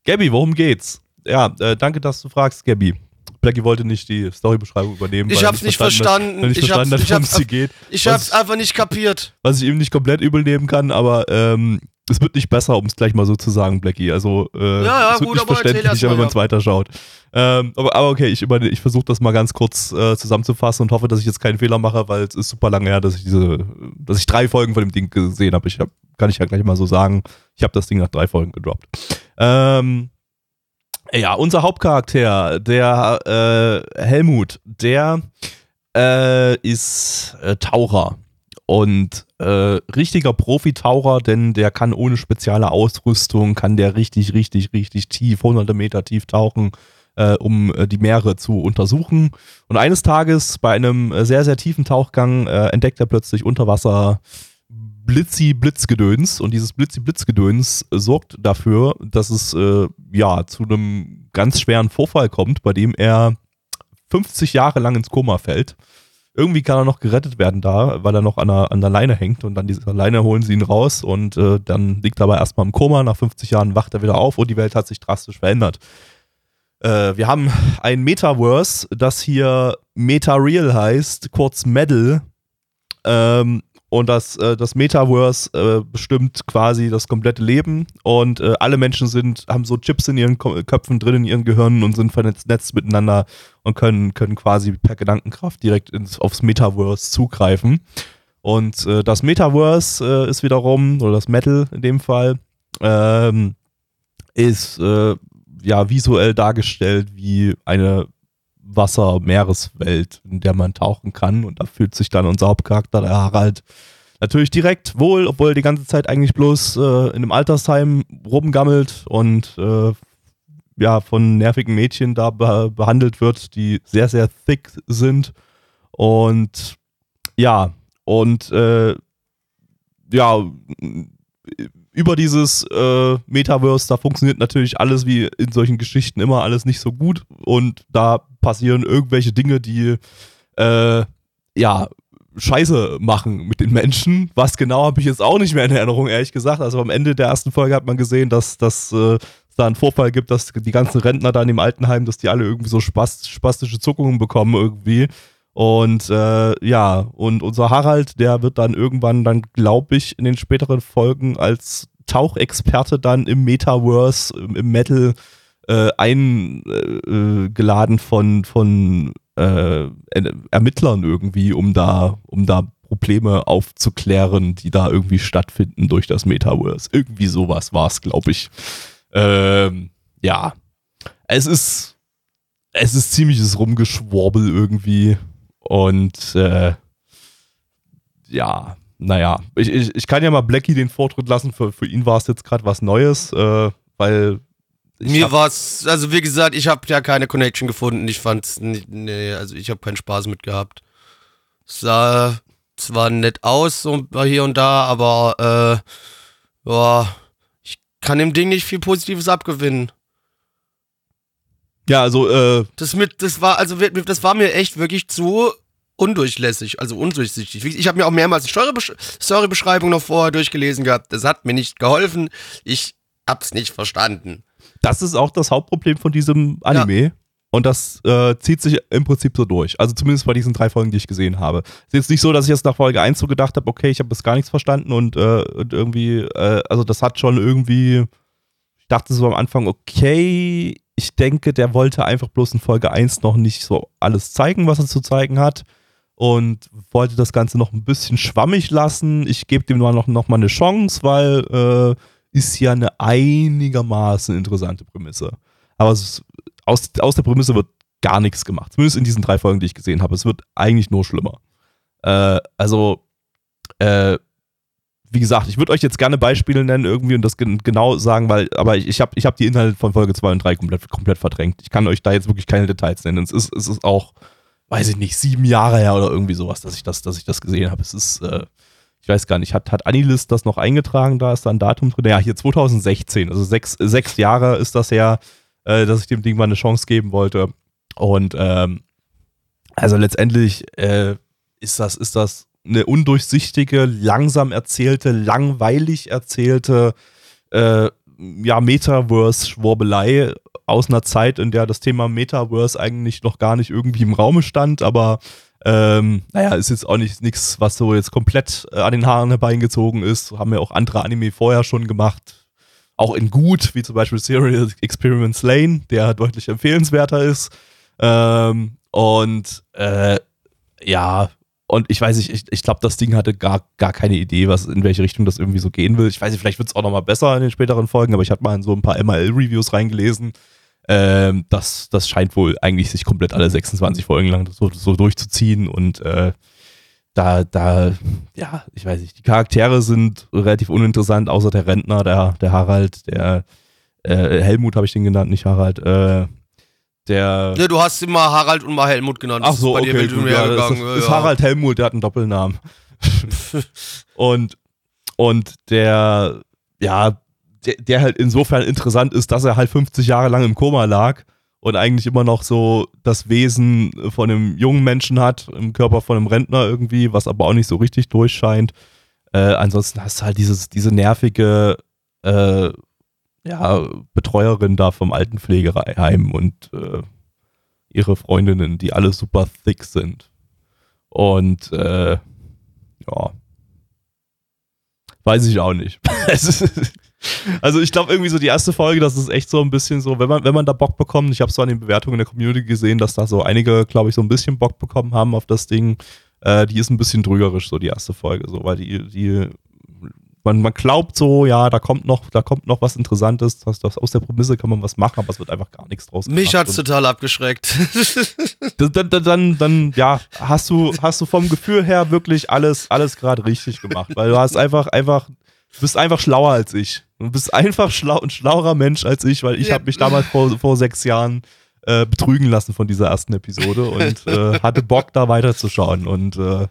B: Gabby, worum geht's? Ja, äh, danke, dass du fragst, Gabby. Blackie wollte nicht die Storybeschreibung übernehmen.
A: Ich hab's nicht
B: hat,
A: verstanden.
B: er nicht
A: Ich
B: verstanden
A: hab's-
B: hat,
A: ich hab's-
B: geht.
A: Ich
B: Was-
A: hab's einfach nicht kapiert.
B: was ich ihm nicht komplett übel nehmen kann, aber ähm, es wird nicht besser, um es gleich mal so zu sagen, Blackie. Also äh,
A: Ja, ja,
B: es wird
A: gut,
B: nicht
A: aber erzähl
B: verständlich,
A: erst mal,
B: wenn man
A: ja.
B: es weiterschaut. Ähm, aber, aber okay, ich, über- ich versuche das mal ganz kurz äh, zusammenzufassen und hoffe, dass ich jetzt keinen Fehler mache, weil es ist super lange her, dass ich diese, dass ich drei Folgen von dem Ding gesehen habe. Ich hab, kann ich ja gleich mal so sagen, ich habe das Ding nach drei Folgen gedroppt. Ähm, ja, unser Hauptcharakter, der äh, Helmut, der äh, ist äh, Taucher und äh, richtiger Profitaucher, denn der kann ohne spezielle Ausrüstung, kann der richtig, richtig, richtig tief, hunderte Meter tief tauchen. äh, um äh, die Meere zu untersuchen. Und eines Tages bei einem äh, sehr, sehr tiefen Tauchgang äh, entdeckt er plötzlich unter Wasser Blitzi-Blitzgedöns und dieses Blitzi-Blitzgedöns sorgt dafür, dass es äh, ja zu einem ganz schweren Vorfall kommt, bei dem er 50 Jahre lang ins Koma fällt. Irgendwie kann er noch gerettet werden da, weil er noch an der, an der Leine hängt und dann diese Leine holen sie ihn raus und äh, dann liegt er aber erstmal im Koma. Nach 50 Jahren wacht er wieder auf und die Welt hat sich drastisch verändert. Äh, wir haben ein Metaverse, das hier MetaReal heißt, kurz Medal. Ähm, und das, äh, das Metaverse äh, bestimmt quasi das komplette Leben. Und äh, alle Menschen sind, haben so Chips in ihren Köpfen drin, in ihren Gehirnen und sind vernetzt miteinander und können, können quasi per Gedankenkraft direkt ins, aufs Metaverse zugreifen. Und äh, das Metaverse äh, ist wiederum, oder das Metal in dem Fall, ähm, ist äh, ja visuell dargestellt wie eine Wasser-Meereswelt, in der man tauchen kann. Und da fühlt sich dann unser Hauptcharakter, der Harald, natürlich direkt wohl, obwohl er die ganze Zeit eigentlich bloß äh, in einem Altersheim rumgammelt und äh, ja, von nervigen Mädchen da be behandelt wird, die sehr, sehr thick sind. Und ja, und äh, ja, über dieses äh, Metaverse, da funktioniert natürlich alles wie in solchen Geschichten immer alles nicht so gut und da passieren irgendwelche Dinge, die äh, ja Scheiße machen mit den Menschen. Was genau habe ich jetzt auch nicht mehr in Erinnerung, ehrlich gesagt. Also am Ende der ersten Folge hat man gesehen, dass, dass äh, da einen Vorfall gibt, dass die ganzen Rentner da in dem Altenheim, dass die alle irgendwie so spast spastische Zuckungen bekommen irgendwie. Und äh, ja, und unser Harald, der wird dann irgendwann dann, glaube ich, in den späteren Folgen als Tauchexperte dann im Metaverse, im, im Metal äh, eingeladen von, von äh, Ermittlern irgendwie, um da, um da Probleme aufzuklären, die da irgendwie stattfinden durch das Metaverse. Irgendwie sowas war es, glaube ich. Ähm, ja, es ist, es ist ziemliches Rumgeschworbel irgendwie. Und äh, ja, naja, ich, ich, ich kann ja mal Blackie den Vortritt lassen. Für, für ihn war es jetzt gerade was Neues, äh, weil.
A: Mir war es, also wie gesagt, ich habe ja keine Connection gefunden. Ich fand's, nee, also ich habe keinen Spaß mit gehabt. Es sah zwar nett aus, so hier und da, aber äh, boah, ich kann dem Ding nicht viel Positives abgewinnen.
B: Ja, also, äh.
A: Das mit, das war, also, das war mir echt wirklich zu undurchlässig, also undurchsichtig. Ich habe mir auch mehrmals die Storybeschreibung noch vorher durchgelesen gehabt. Das hat mir nicht geholfen. Ich hab's nicht verstanden.
B: Das ist auch das Hauptproblem von diesem Anime. Ja. Und das äh, zieht sich im Prinzip so durch. Also zumindest bei diesen drei Folgen, die ich gesehen habe. Es ist jetzt nicht so, dass ich jetzt nach Folge 1 so gedacht habe, okay, ich habe das gar nichts verstanden und, äh, und irgendwie, äh, also das hat schon irgendwie, ich dachte so am Anfang, okay, ich denke, der wollte einfach bloß in Folge 1 noch nicht so alles zeigen, was er zu zeigen hat. Und wollte das Ganze noch ein bisschen schwammig lassen. Ich gebe dem noch, noch mal eine Chance, weil äh, ist ja eine einigermaßen interessante Prämisse. Aber ist, aus, aus der Prämisse wird gar nichts gemacht. Zumindest in diesen drei Folgen, die ich gesehen habe. Es wird eigentlich nur schlimmer. Äh, also, äh, wie gesagt, ich würde euch jetzt gerne Beispiele nennen irgendwie und das genau sagen, weil, aber ich, ich habe ich hab die Inhalte von Folge 2 und 3 komplett, komplett verdrängt. Ich kann euch da jetzt wirklich keine Details nennen. Es ist, es ist auch, weiß ich nicht, sieben Jahre her oder irgendwie sowas, dass ich das, dass ich das gesehen habe. Es ist, äh, ich weiß gar nicht, hat, hat Anilis das noch eingetragen? Da ist da ein Datum drin. Ja, hier 2016, also sechs, sechs Jahre ist das her, äh, dass ich dem Ding mal eine Chance geben wollte. Und ähm, also letztendlich äh, ist das, ist das eine undurchsichtige, langsam erzählte, langweilig erzählte äh, ja, Metaverse-Schwurbelei aus einer Zeit, in der das Thema Metaverse eigentlich noch gar nicht irgendwie im Raume stand, aber ähm, naja, ist jetzt auch nicht nichts, was so jetzt komplett äh, an den Haaren herbeigezogen ist. Haben ja auch andere Anime vorher schon gemacht. Auch in gut, wie zum Beispiel Serial Experiments Lane, der deutlich empfehlenswerter ist. Ähm, und äh, ja, und ich weiß nicht, ich, ich glaube, das Ding hatte gar, gar keine Idee, was in welche Richtung das irgendwie so gehen will. Ich weiß nicht, vielleicht wird es auch nochmal besser in den späteren Folgen, aber ich hatte mal in so ein paar ML-Reviews reingelesen. Ähm, das, das scheint wohl eigentlich sich komplett alle 26 Folgen lang so, so durchzuziehen und äh, da, da, ja, ich weiß nicht, die Charaktere sind relativ uninteressant, außer der Rentner, der, der Harald, der äh, Helmut habe ich den genannt, nicht Harald, äh, der.
A: Ne, du hast immer Harald und mal Helmut genannt.
B: Ach
A: Das ist
B: so,
A: bei dir
B: okay,
A: wild
B: gut, ja, das
A: gegangen.
B: ist, ist
A: Ja.
B: Harald Helmut, der hat einen Doppelnamen. und, und der, ja, der, der halt insofern interessant ist, dass er halt 50 Jahre lang im Koma lag und eigentlich immer noch so das Wesen von einem jungen Menschen hat, im Körper von einem Rentner irgendwie, was aber auch nicht so richtig durchscheint. Äh, ansonsten hast du halt dieses, diese nervige äh, ja, Betreuerin da vom Altenpflegeheim und äh, ihre Freundinnen, die alle super thick sind. Und äh, ja, weiß ich auch nicht. Also ich glaube irgendwie so die erste Folge, das ist echt so ein bisschen so, wenn man, wenn man da Bock bekommt, ich habe so an den Bewertungen in der Community gesehen, dass da so einige, glaube ich, so ein bisschen Bock bekommen haben auf das Ding. Äh, die ist ein bisschen trügerisch, so die erste Folge, so, weil die, die, man, man glaubt so, ja, da kommt noch, da kommt noch was Interessantes, das, das, aus der Prämisse kann man was machen, aber es wird einfach gar nichts draus
A: Mich hat's
B: Und-
A: total abgeschreckt.
B: dann, dann, dann, dann, dann, ja, hast du, hast du vom Gefühl her wirklich alles, alles gerade richtig gemacht, weil du hast einfach, einfach, du bist einfach schlauer als ich. Du bist einfach schlau, ein schlauerer Mensch als ich, weil ich
A: Ja.
B: habe mich damals vor, vor sechs Jahren äh, betrügen lassen von dieser ersten Episode und äh, hatte Bock, da weiterzuschauen. Und äh,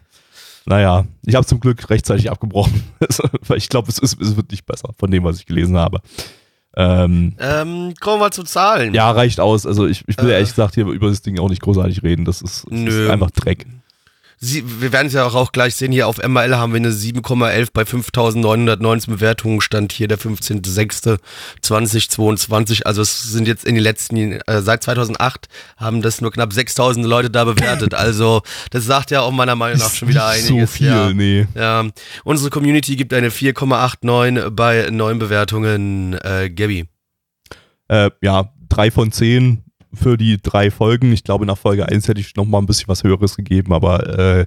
B: naja, ich habe zum Glück rechtzeitig abgebrochen, weil ich glaube, es, ist- es wird nicht besser von dem, was ich gelesen habe. Ähm,
A: ähm, kommen wir zu Zahlen.
B: ja, reicht aus. Also ich, ich will
A: Äh.
B: ehrlich gesagt hier über das Ding auch nicht großartig reden. Das ist, das ist einfach Dreck.
A: Sie, wir werden es ja auch, auch gleich sehen, hier auf MRL haben wir eine 7,11 bei 5.919 Bewertungen, stand hier der 15.06.2022. Also es sind jetzt in den letzten, äh, seit 2008 haben das nur knapp 6.000 Leute da bewertet. Also das sagt ja auch meiner Meinung nach schon wieder einiges.
B: So viel,
A: ja.
B: nee.
A: Ja, unsere Community gibt eine 4,89 bei neuen Bewertungen. Äh, Gabby.
B: Äh, ja, drei von zehn für die drei Folgen. Ich glaube, nach Folge 1 hätte ich noch mal ein bisschen was Höheres gegeben, aber äh,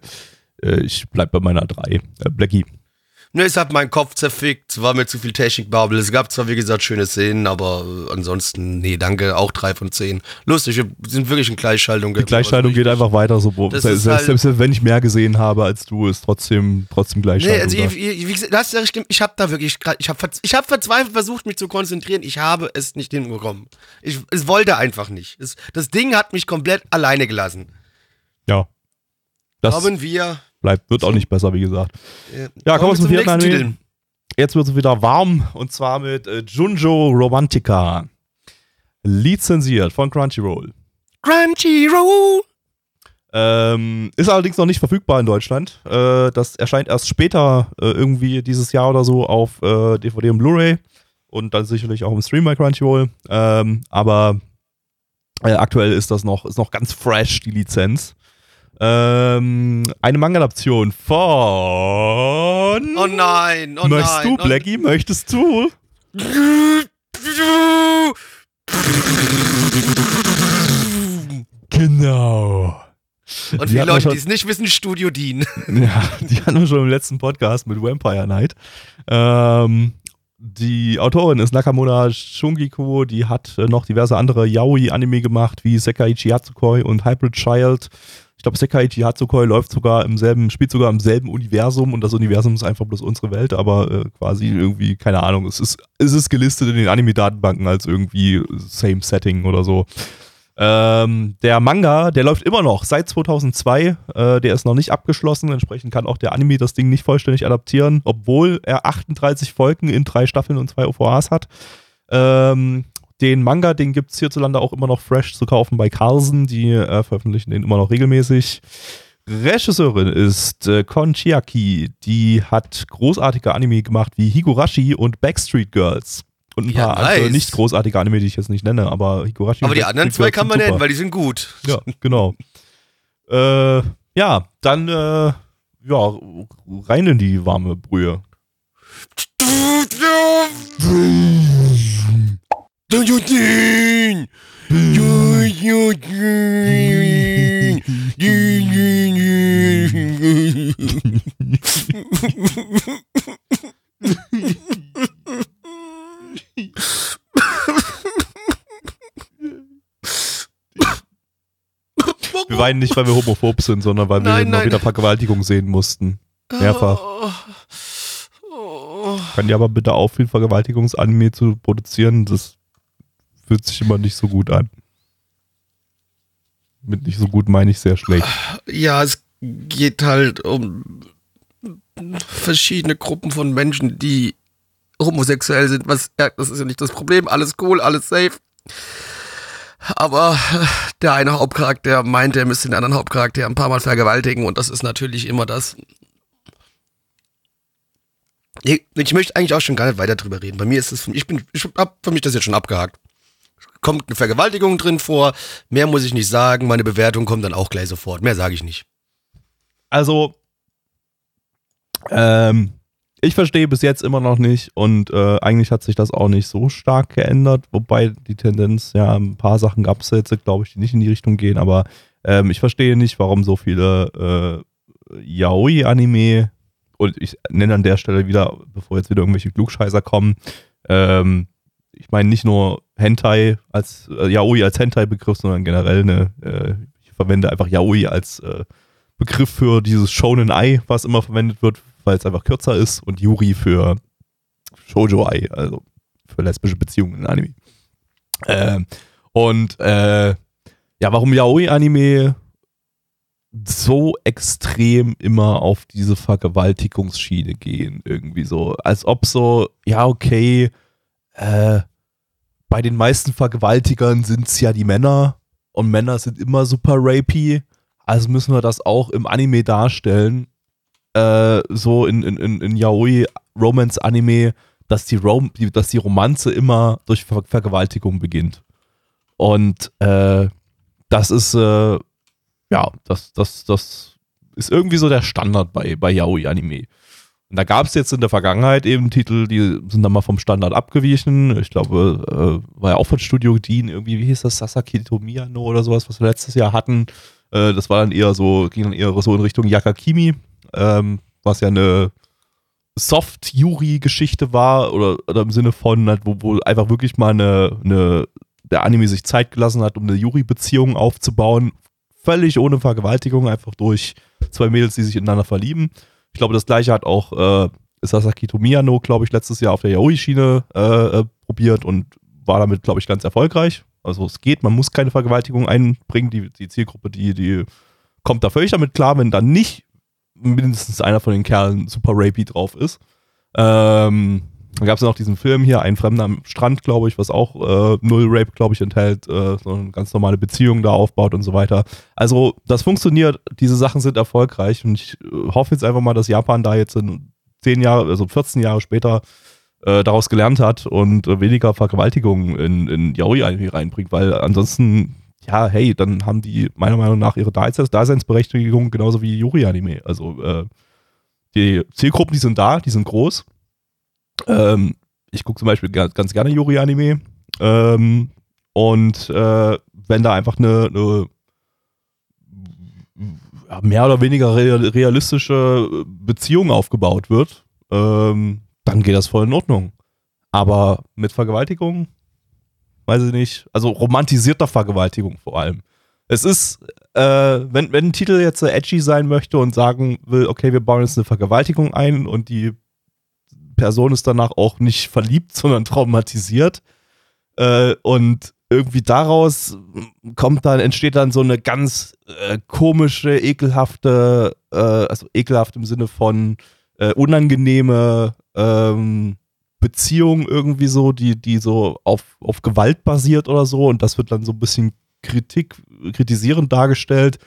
B: äh, ich bleib bei meiner drei. Äh, Blackie.
A: Ne, es hat meinen Kopf zerfickt, war mir zu viel Technikbubble. Es gab zwar, wie gesagt, schöne Szenen, aber äh, ansonsten, nee, danke, auch drei von zehn. Lustig, wir sind wirklich in Gleichschaltung.
B: Die Gleichschaltung geht einfach weiter, so
A: Das
B: selbst,
A: halt-
B: selbst wenn ich mehr gesehen habe als du, ist trotzdem, trotzdem
A: Nee,
B: Gleichschaltung.
A: also
B: da.
A: ich, ich, wie gesagt, das ist ich habe da wirklich, ich habe ich hab verzweifelt versucht, mich zu konzentrieren. Ich habe es nicht hinbekommen. Ich es wollte einfach nicht. Es, das Ding hat mich komplett alleine gelassen.
B: ja. Das
A: Kommen wir.
B: Bleibt, wird auch nicht besser, wie gesagt.
A: Äh,
B: Ja, kommen wir zum vierten
A: nächsten
B: Anime. Jetzt wird es wieder warm und zwar mit äh, Junjo Romantica. Lizenziert von Crunchyroll.
A: Crunchyroll.
B: Ähm, ist allerdings noch nicht verfügbar in Deutschland. Äh, das erscheint erst später äh, irgendwie dieses Jahr oder so auf äh, DVD und Blu-ray und dann sicherlich auch im Stream bei Crunchyroll. Ähm, aber äh, aktuell ist das noch, ist noch ganz fresh, die Lizenz. Ähm, eine Manga-Adaption von.
A: Oh nein, oh
B: Möchtest
A: nein.
B: du, Blackie? Möchtest du? Genau.
A: Und
B: Die
A: für die Leute, die es nicht wissen, Studio Dean.
B: Ja, die hatten wir schon im letzten Podcast mit Vampire Night. Ähm, die Autorin ist Nakamura Shungiko, die hat äh, noch diverse andere Yaoi-Anime gemacht, wie Sekaiichi Hatsukoi und Hybrid Child. Ich glaube, Sekaiichi Hatsukoi läuft sogar im selben, spielt sogar im selben Universum und das Universum ist einfach bloß unsere Welt, aber äh, quasi irgendwie, keine Ahnung, es ist, es ist gelistet in den Anime-Datenbanken als irgendwie Same Setting oder so. Ähm, der Manga, der läuft immer noch seit 2002. Äh, der ist noch nicht abgeschlossen. Entsprechend kann auch der Anime das Ding nicht vollständig adaptieren, obwohl er 38 Folgen in drei Staffeln und zwei OVAs hat. Ähm, den Manga, den gibt es hierzulande auch immer noch fresh zu kaufen bei Carlsen. Die äh, veröffentlichen den immer noch regelmäßig. Regisseurin ist äh, Kon Chiaki. Die hat großartige Anime gemacht wie Higurashi und Backstreet Girls. Und ein
A: Ja,
B: paar andere
A: nice.
B: nicht großartige Anime, die ich jetzt nicht nenne, aber Higurashi
A: Aber die anderen zwei kann man nennen, weil die sind gut.
B: Ja, genau. äh, ja, dann äh, ja, rein in die warme Brühe.
A: Studio Dean.
B: Wir weinen nicht, weil wir homophob sind, sondern weil
A: Nein,
B: wir mal
A: nein.
B: wieder Vergewaltigung sehen mussten. Mehrfach.
A: Oh.
B: Kann dir aber bitte aufhören, Vergewaltigungsanime zu produzieren. Das fühlt sich immer nicht so gut an. Mit nicht so gut meine ich sehr schlecht.
A: Ja, es geht halt um verschiedene Gruppen von Menschen, die homosexuell sind. Was, ja, das ist ja nicht das Problem. Alles cool, alles safe. Aber der eine Hauptcharakter meint, er müsste den anderen Hauptcharakter ein paar Mal vergewaltigen und das ist natürlich immer das. Ich möchte eigentlich auch schon gar nicht weiter drüber reden. Bei mir ist es, ich bin, ich hab für mich das jetzt schon abgehakt. Kommt eine Vergewaltigung drin vor, mehr muss ich nicht sagen, meine Bewertung kommt dann auch gleich sofort. Mehr sage ich nicht.
B: Also, ähm, ich verstehe bis jetzt immer noch nicht und äh, eigentlich hat sich das auch nicht so stark geändert, wobei die Tendenz, ja, ein paar Sachen gab es jetzt, glaube ich, die nicht in die Richtung gehen, aber ähm, ich verstehe nicht, warum so viele äh, Yaoi-Anime und ich nenne an der Stelle wieder, bevor jetzt wieder irgendwelche Klugscheißer kommen, ähm, ich meine nicht nur Hentai als äh, Yaoi als Hentai-Begriff, sondern generell eine, äh, ich verwende einfach Yaoi als äh, Begriff für dieses Shonen Ei, was immer verwendet wird, weil es einfach kürzer ist und Yuri für Shoujo Ei, also für lesbische Beziehungen in Anime. Ähm, und äh, ja, warum Yaoi-Anime so extrem immer auf diese Vergewaltigungsschiene gehen, irgendwie so. Als ob so, ja, okay, äh, bei den meisten Vergewaltigern sind es ja die Männer und Männer sind immer super rapey, also müssen wir das auch im Anime darstellen äh, so in, in, in Yaoi-Romance-Anime, dass die, Rom dass die Romanze immer durch Ver Vergewaltigung beginnt. Und äh, das ist, äh, ja, das, das, das ist irgendwie so der Standard bei, bei Yaoi-Anime. Und da gab es jetzt in der Vergangenheit eben Titel, die sind dann mal vom Standard abgewichen. Ich glaube, äh, war ja auch von Studio Dean, irgendwie, wie hieß das, Sasaki Tomiano oder sowas, was wir letztes Jahr hatten. Äh, das war dann eher so, ging dann eher so in Richtung Yakakimi ähm, was ja eine Soft-Yuri-Geschichte war oder, oder, im Sinne von, halt, wo, wo einfach wirklich mal eine, eine, der Anime sich Zeit gelassen hat, um eine Yuri-Beziehung aufzubauen. Völlig ohne Vergewaltigung, einfach durch zwei Mädels, die sich ineinander verlieben. Ich glaube, das gleiche hat auch äh, Sasaki Tomiyano, glaube ich, letztes Jahr auf der Yaoi-Schiene äh, äh, probiert und war damit, glaube ich, ganz erfolgreich. Also es geht, man muss keine Vergewaltigung einbringen. Die, die Zielgruppe, die, die kommt da völlig damit klar, wenn dann nicht mindestens einer von den Kerlen super rapey drauf ist. Ähm, dann gab es noch diesen Film hier, Ein Fremder am Strand, glaube ich, was auch äh, null Rape, glaube ich, enthält, äh, so eine ganz normale Beziehung da aufbaut und so weiter. Also, das funktioniert, diese Sachen sind erfolgreich und ich äh, hoffe jetzt einfach mal, dass Japan da jetzt in zehn Jahre, also 14 Jahre später äh, daraus gelernt hat und äh, weniger Vergewaltigungen in, in Yaoi reinbringt, weil ansonsten ja, hey, dann haben die meiner Meinung nach ihre Daseinsberechtigung genauso wie Yuri-Anime. Also die Zielgruppen, die sind da, die sind groß. Ähm, ich gucke zum Beispiel ganz, ganz gerne Yuri-Anime. Ähm, und äh, wenn da einfach eine, eine mehr oder weniger realistische Beziehung aufgebaut wird, ähm, dann geht das voll in Ordnung. Aber mit Vergewaltigung weiß ich nicht, also romantisierter Vergewaltigung vor allem. Es ist, äh, wenn, wenn ein Titel jetzt edgy sein möchte und sagen will, okay, wir bauen jetzt eine Vergewaltigung ein und die Person ist danach auch nicht verliebt, sondern traumatisiert äh, und irgendwie daraus kommt dann, entsteht dann so eine ganz äh, komische, ekelhafte, äh, also ekelhaft im Sinne von äh, unangenehme ähm, Beziehung irgendwie so, die, die so auf, auf Gewalt basiert oder so und das wird dann so ein bisschen Kritik, kritisierend dargestellt.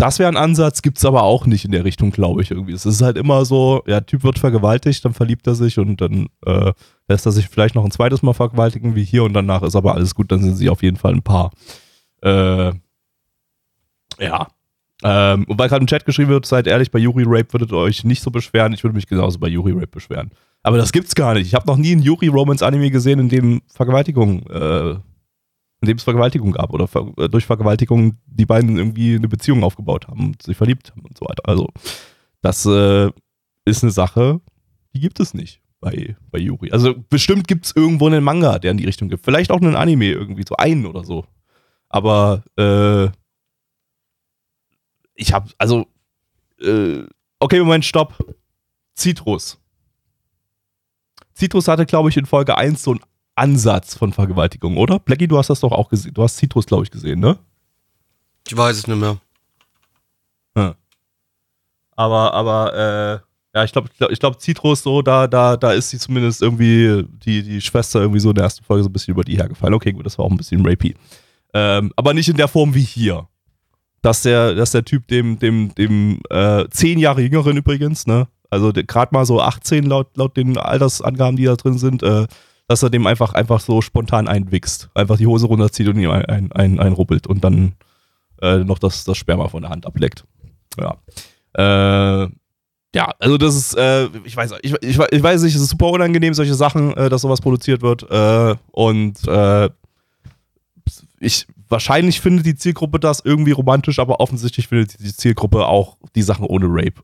B: Das wäre ein Ansatz, gibt es aber auch nicht in der Richtung, glaube ich, irgendwie. Es ist halt immer so, ja, Typ wird vergewaltigt, dann verliebt er sich und dann äh, lässt er sich vielleicht noch ein zweites Mal vergewaltigen wie hier und danach ist aber alles gut, dann sind sie auf jeden Fall ein Paar. Äh, ja. Ähm, und weil gerade im Chat geschrieben wird, seid ehrlich, bei Yuri Rape würdet ihr euch nicht so beschweren. Ich würde mich genauso bei Yuri Rape beschweren. Aber das gibt's gar nicht. Ich habe noch nie einen Yuri-Romance-Anime gesehen, in dem Vergewaltigung, äh, in dem es Vergewaltigung gab oder ver äh, durch Vergewaltigung die beiden irgendwie eine Beziehung aufgebaut haben und sich verliebt haben und so weiter. Also, das äh, ist eine Sache, die gibt es nicht bei, bei Yuri. Also, bestimmt gibt es irgendwo einen Manga, der in die Richtung gibt. Vielleicht auch einen Anime irgendwie, so einen oder so. Aber, äh, ich habe, also, äh, okay, Moment, stopp. Citrus. Citrus hatte, glaube ich, in Folge 1 so einen Ansatz von Vergewaltigung, oder? Blackie, du hast das doch auch gesehen. Du hast Citrus, glaube ich, gesehen, ne?
A: Ich weiß es nicht mehr.
B: Hm. Aber, aber, äh, ja, ich glaube, ich glaube, Citrus so, da, da, da ist sie zumindest irgendwie, die, die Schwester irgendwie so in der ersten Folge so ein bisschen über die hergefallen. Okay, gut, das war auch ein bisschen rapey. Ähm, aber nicht in der Form wie hier. Dass der, dass der Typ dem, dem, dem, äh, zehn Jahre jüngeren übrigens, ne? Also gerade mal so 18 laut, laut den Altersangaben, die da drin sind, äh, dass er dem einfach, einfach so spontan einwichst. Einfach die Hose runterzieht und ihm ein, ein, ein, einrubbelt und dann äh, noch das, das Sperma von der Hand ableckt. Ja. Äh, ja, also das ist, äh, ich weiß, ich, ich, ich weiß nicht, es ist super unangenehm, solche Sachen, äh, dass sowas produziert wird. Äh, und äh, ich wahrscheinlich findet die Zielgruppe das irgendwie romantisch, aber offensichtlich findet die Zielgruppe auch die Sachen ohne Rape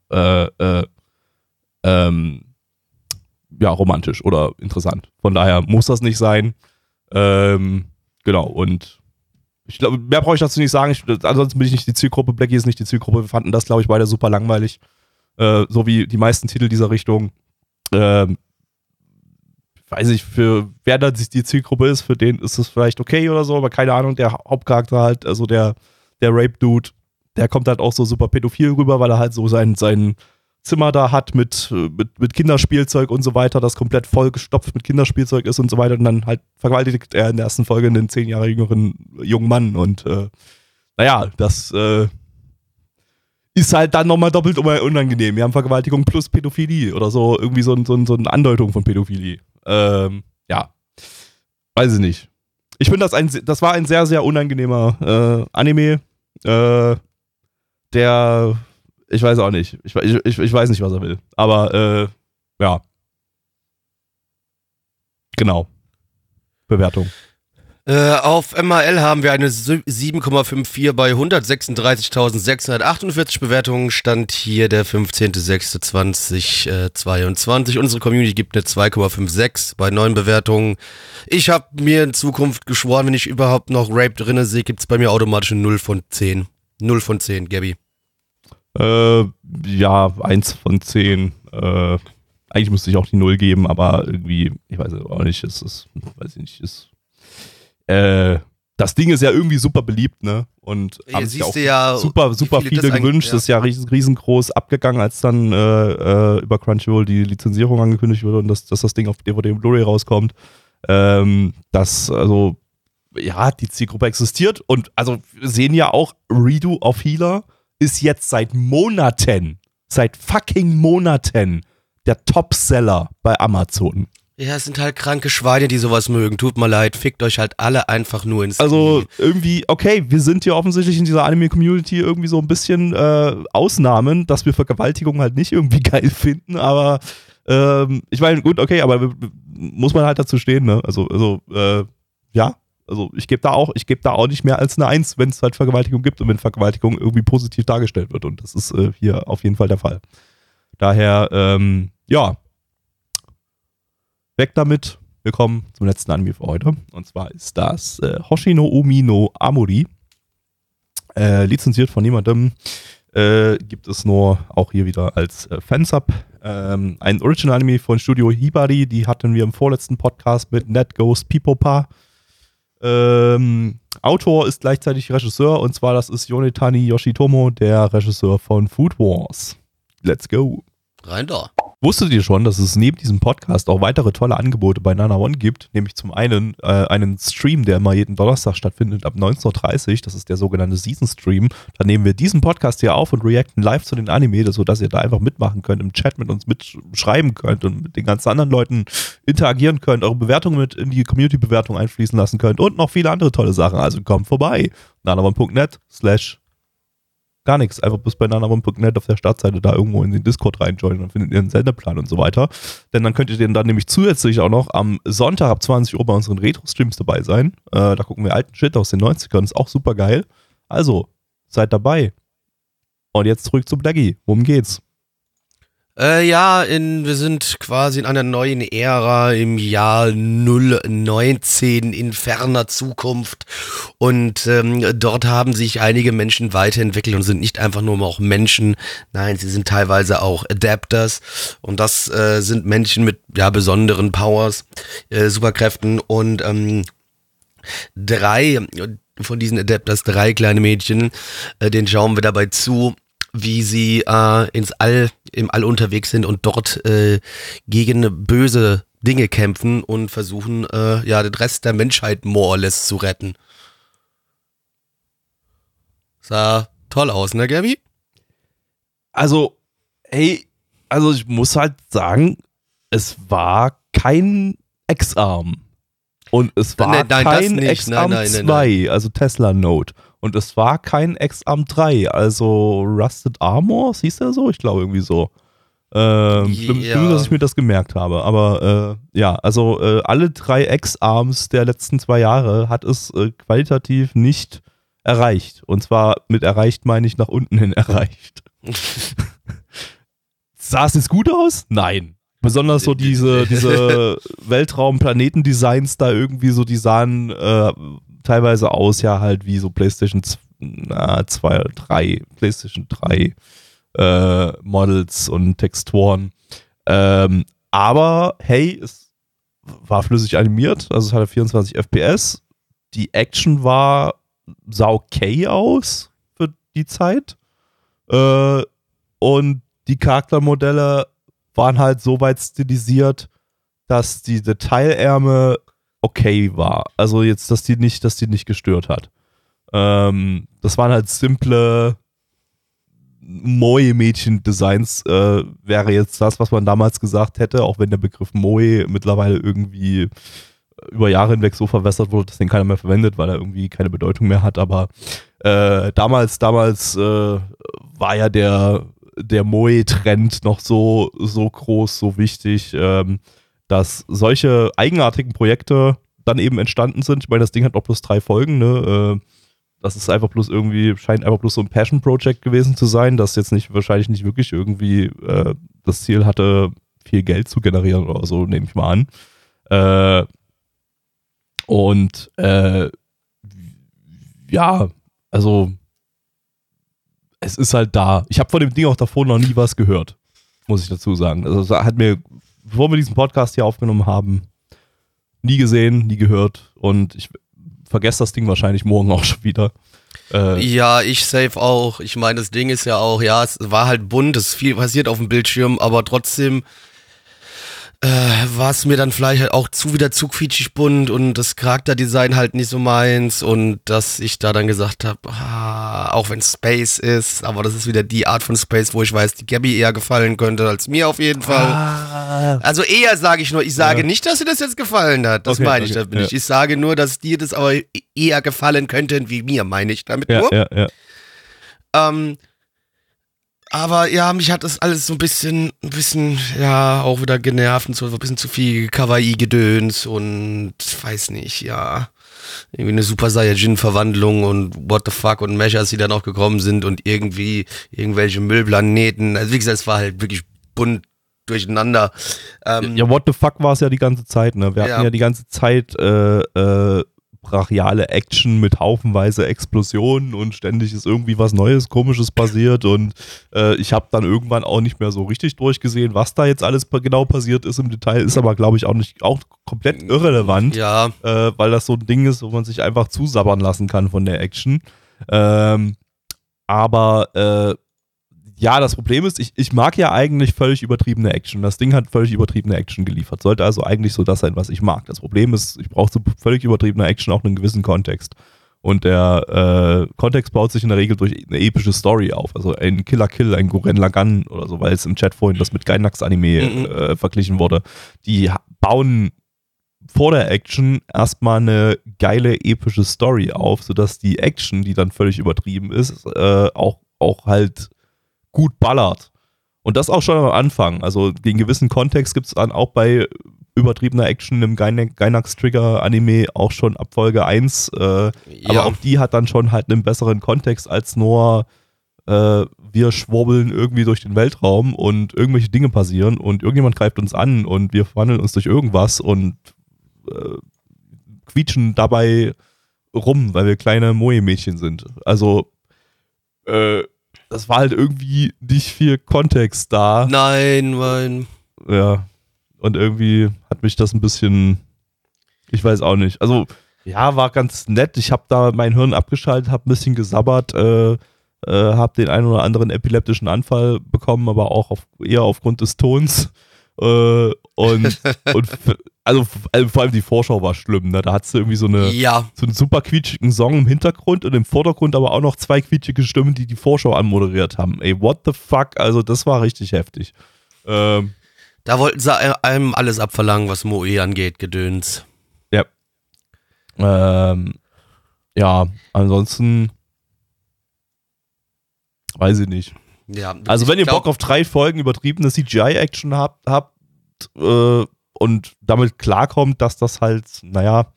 B: äh, äh, ähm, ja, romantisch oder interessant. Von daher muss das nicht sein. Ähm, genau, und ich glaube, mehr brauche ich dazu nicht sagen. Ich, ansonsten bin ich nicht die Zielgruppe. Blackie ist nicht die Zielgruppe. Wir fanden das, glaube ich, beide super langweilig. Äh, so wie die meisten Titel dieser Richtung. Ähm, weiß ich, für wer da die Zielgruppe ist, für den ist es vielleicht okay oder so, aber keine Ahnung, der Hauptcharakter halt, also der, der Rape-Dude, der kommt halt auch so super pädophil rüber, weil er halt so sein, sein Zimmer da hat mit, mit, mit Kinderspielzeug und so weiter, das komplett vollgestopft mit Kinderspielzeug ist und so weiter. Und dann halt vergewaltigt er in der ersten Folge einen zehn Jahre jüngeren jungen Mann. Und äh, naja, das äh, ist halt dann nochmal doppelt unangenehm. Wir haben Vergewaltigung plus Pädophilie oder so, irgendwie so, so, so eine Andeutung von Pädophilie. Ähm, ja. Weiß ich nicht. Ich finde, das, ein, das war ein sehr, sehr unangenehmer äh, Anime. Äh, der ich weiß auch nicht. Ich, ich, ich weiß nicht, was er will. Aber äh, ja. Genau. Bewertung.
A: Äh, auf MAL haben wir eine 7,54 bei 136.648 Bewertungen. Stand hier der 15.06.2022. Unsere Community gibt eine 2,56 bei 9 Bewertungen. Ich habe mir in Zukunft geschworen, wenn ich überhaupt noch Rape drinne sehe, gibt es bei mir automatisch eine 0 von 10. 0 von 10, Gabby.
B: Äh, ja, eins von zehn. Äh, eigentlich müsste ich auch die Null geben, aber irgendwie, ich weiß auch nicht, es ist, weiß ich nicht, ist, äh, das Ding ist ja irgendwie super beliebt, ne? Und
A: ja, haben sich auch ja,
B: super, super viele, viele gewünscht. Ja. Das ist ja riesengroß abgegangen, als dann äh, äh, über Crunchyroll die Lizenzierung angekündigt wurde und dass, dass das Ding auf DVD und Blu-ray rauskommt. Ähm, das, also, ja, die Zielgruppe existiert und also sehen ja auch Redo auf Healer ist jetzt seit Monaten, seit fucking Monaten der Topseller bei Amazon.
A: Ja, es sind halt kranke Schweine, die sowas mögen. Tut mir leid, fickt euch halt alle einfach nur ins
B: Also Knie. irgendwie, okay, wir sind hier offensichtlich in dieser Anime-Community irgendwie so ein bisschen äh, Ausnahmen, dass wir Vergewaltigung halt nicht irgendwie geil finden, aber ähm, ich meine, gut, okay, aber muss man halt dazu stehen, ne? Also, also äh, ja, also ich gebe da auch, ich gebe da auch nicht mehr als eine Eins, wenn es halt Vergewaltigung gibt und wenn Vergewaltigung irgendwie positiv dargestellt wird. Und das ist äh, hier auf jeden Fall der Fall. Daher, ähm, ja, weg damit. Wir kommen zum letzten Anime für heute. Und zwar ist das äh, Hoshino Umi no Amori. Äh, lizenziert von niemandem. Äh, gibt es nur auch hier wieder als äh, Fansub. Ähm, ein Original-Anime von Studio Hibari. Die hatten wir im vorletzten Podcast mit Net Ghost Pipopa. Ähm, Autor ist gleichzeitig Regisseur und zwar das ist Yonetani Yoshitomo, der Regisseur von Food Wars. Let's go.
A: Rein da.
B: Wusstet ihr schon, dass es neben diesem Podcast auch weitere tolle Angebote bei Nana One gibt? Nämlich zum einen äh, einen Stream, der immer jeden Donnerstag stattfindet ab 19.30 Uhr. Das ist der sogenannte Season Stream. Da nehmen wir diesen Podcast hier auf und reacten live zu den Anime, sodass ihr da einfach mitmachen könnt, im Chat mit uns mitschreiben könnt und mit den ganzen anderen Leuten interagieren könnt, eure Bewertungen mit in die Community-Bewertung einfließen lassen könnt und noch viele andere tolle Sachen. Also kommt vorbei. nanaone.net slash gar nichts. Einfach bis bei nanamon.net auf der Startseite da irgendwo in den Discord reinjoinen und findet ihr einen Sendeplan und so weiter. Denn dann könnt ihr den dann nämlich zusätzlich auch noch am Sonntag ab 20 Uhr bei unseren Retro-Streams dabei sein. Äh, da gucken wir alten Shit aus den 90ern. Ist auch super geil. Also, seid dabei. Und jetzt zurück zu Blackie. Worum geht's?
A: Äh, ja, in, wir sind quasi in einer neuen Ära im Jahr 019 in ferner Zukunft. Und ähm, dort haben sich einige Menschen weiterentwickelt und sind nicht einfach nur auch Menschen, nein, sie sind teilweise auch Adapters. Und das äh, sind Menschen mit ja besonderen Powers, äh, Superkräften. Und ähm, drei von diesen Adapters drei kleine Mädchen. Äh, den schauen wir dabei zu, wie sie äh, ins All, im All unterwegs sind und dort äh, gegen böse Dinge kämpfen und versuchen, äh, ja, den Rest der Menschheit more or less zu retten. Sah toll aus, ne, Gabby?
B: Also, hey, also ich muss halt sagen, es war kein X-Arm. Und es war
A: Nein, nein,
B: kein. X-Arm
A: Nein, nein,
B: 2, also Tesla Note. Und es war kein X-Arm 3, also Rusted Armor, hieß der so? Ich glaube irgendwie so. Ähm, schlimm,
A: Ja.
B: schlimm, dass ich mir das gemerkt habe. Aber äh, ja, also äh, alle drei X-Arms der letzten zwei Jahre hat es äh, qualitativ nicht erreicht. Und zwar mit erreicht meine ich nach unten hin erreicht. Sah es jetzt gut aus? Nein. Besonders so diese, diese Weltraum-Planetendesigns da irgendwie so, die sahen äh, teilweise aus, ja, halt wie so PlayStation 2, 3, PlayStation 3 äh, Models und Texturen. Ähm, aber hey, es war flüssig animiert, also es hatte 24 FPS. Die Action war sah okay aus für die Zeit. Äh, und die Charaktermodelle waren halt so weit stilisiert, dass die Detailärme okay war. Also jetzt, dass die nicht, dass die nicht gestört hat. Ähm, das waren halt simple Moe-Mädchen-Designs, äh, wäre jetzt das, was man damals gesagt hätte, auch wenn der Begriff Moe mittlerweile irgendwie über Jahre hinweg so verwässert wurde, dass den keiner mehr verwendet, weil er irgendwie keine Bedeutung mehr hat. Aber äh, damals, damals äh, war ja der, der Moe-Trend noch so, so groß, so wichtig, ähm, dass solche eigenartigen Projekte dann eben entstanden sind. Ich meine, das Ding hat noch bloß drei Folgen, ne? Äh, das ist einfach bloß irgendwie, scheint einfach bloß so ein Passion-Project gewesen zu sein, das jetzt nicht, wahrscheinlich nicht wirklich irgendwie äh, das Ziel hatte, viel Geld zu generieren oder so, nehme ich mal an. Äh, und äh, ja, also es ist halt da. Ich habe von dem Ding auch davor noch nie was gehört, muss ich dazu sagen. Also es hat mir, bevor wir diesen Podcast hier aufgenommen haben, nie gesehen, nie gehört und ich vergesse das Ding wahrscheinlich morgen auch schon wieder. Äh,
A: Ja, ich safe auch. Ich meine, das Ding ist ja auch, ja, es war halt bunt, es ist viel passiert auf dem Bildschirm, aber trotzdem äh, war es mir dann vielleicht halt auch zu wieder zu quietschig bunt und das Charakterdesign halt nicht so meins und dass ich da dann gesagt habe, ah, auch wenn Space ist, aber das ist wieder die Art von Space, wo ich weiß, die Gabby eher gefallen könnte als mir auf jeden Fall.
B: ah,
A: Also eher sage ich nur, ich sage
B: Ja.
A: nicht, dass dir das jetzt gefallen hat. Das
B: Okay,
A: meine ich
B: okay,
A: damit
B: ja.
A: nicht. Ich sage nur, dass dir das aber eher gefallen könnte wie mir, meine ich damit
B: ja,
A: nur.
B: ja, ja.
A: Ähm, aber ja, mich hat das alles so ein bisschen, ein bisschen, ja, auch wieder genervt und so, ein bisschen zu viel Kawaii-Gedöns und weiß nicht, ja. Irgendwie eine Super Saiyajin-Verwandlung und what the fuck und Mechas, die dann auch gekommen sind und irgendwie irgendwelche Müllplaneten. Also wie gesagt, es war halt wirklich bunt durcheinander. Ähm,
B: Ja, what the fuck war es ja die ganze Zeit, ne? Wir hatten
A: Ja.
B: ja die ganze Zeit äh, äh, brachiale Action mit haufenweise Explosionen und ständig ist irgendwie was Neues, Komisches passiert und äh, ich habe dann irgendwann auch nicht mehr so richtig durchgesehen, was da jetzt alles genau passiert ist im Detail, ist aber glaube ich auch nicht auch komplett irrelevant,
A: ja,
B: äh, weil das so ein Ding ist, wo man sich einfach zusabbern lassen kann von der Action. Ähm, aber äh, ja, das Problem ist, ich, ich mag ja eigentlich völlig übertriebene Action. Das Ding hat völlig übertriebene Action geliefert. Sollte also eigentlich so das sein, was ich mag. Das Problem ist, ich brauche zu völlig übertriebener Action auch einen gewissen Kontext. Und der äh, Kontext baut sich in der Regel durch eine epische Story auf. Also ein Killer Kill, ein Guren Lagann oder so, weil es im Chat vorhin das mit Gainax Anime
A: Mhm.
B: äh, verglichen wurde. Die bauen vor der Action erstmal eine geile epische Story auf, sodass die Action, die dann völlig übertrieben ist, äh, auch, auch halt gut ballert. Und das auch schon am Anfang. Also den gewissen Kontext gibt es dann auch bei übertriebener Action im Gaina- Gainax-Trigger-Anime auch schon ab Folge 1. Äh, aber
A: ja.
B: auch die hat dann schon halt einen besseren Kontext als nur äh, wir schwurbeln irgendwie durch den Weltraum und irgendwelche Dinge passieren und irgendjemand greift uns an und wir verwandeln uns durch irgendwas und äh, quietschen dabei rum, weil wir kleine Moe-Mädchen sind. Also äh, das war halt irgendwie nicht viel Kontext da.
A: Nein, mein.
B: Ja. Und irgendwie hat mich das ein bisschen, ich weiß auch nicht. Also Ja, war ganz nett. Ich habe da mein Hirn abgeschaltet, habe ein bisschen gesabbert, äh, äh, habe den einen oder anderen epileptischen Anfall bekommen, aber auch auf, eher aufgrund des Tons. Äh, und, und also, also, vor allem die Vorschau war schlimm. Ne? Da hattest du irgendwie so, eine,
A: Ja,
B: so einen super quietschigen Song im Hintergrund und im Vordergrund aber auch noch zwei quietschige Stimmen, die die Vorschau anmoderiert haben. Ey, what the fuck? Also, das war richtig heftig. Ähm,
A: da wollten sie einem alles abverlangen, was Moe angeht, Gedöns.
B: Ähm, ja, ansonsten weiß ich nicht.
A: Ja,
B: Also wenn ihr
A: glaub-
B: Bock auf drei Folgen übertriebene CGI-Action habt, habt äh, und damit klarkommt, dass das halt, naja,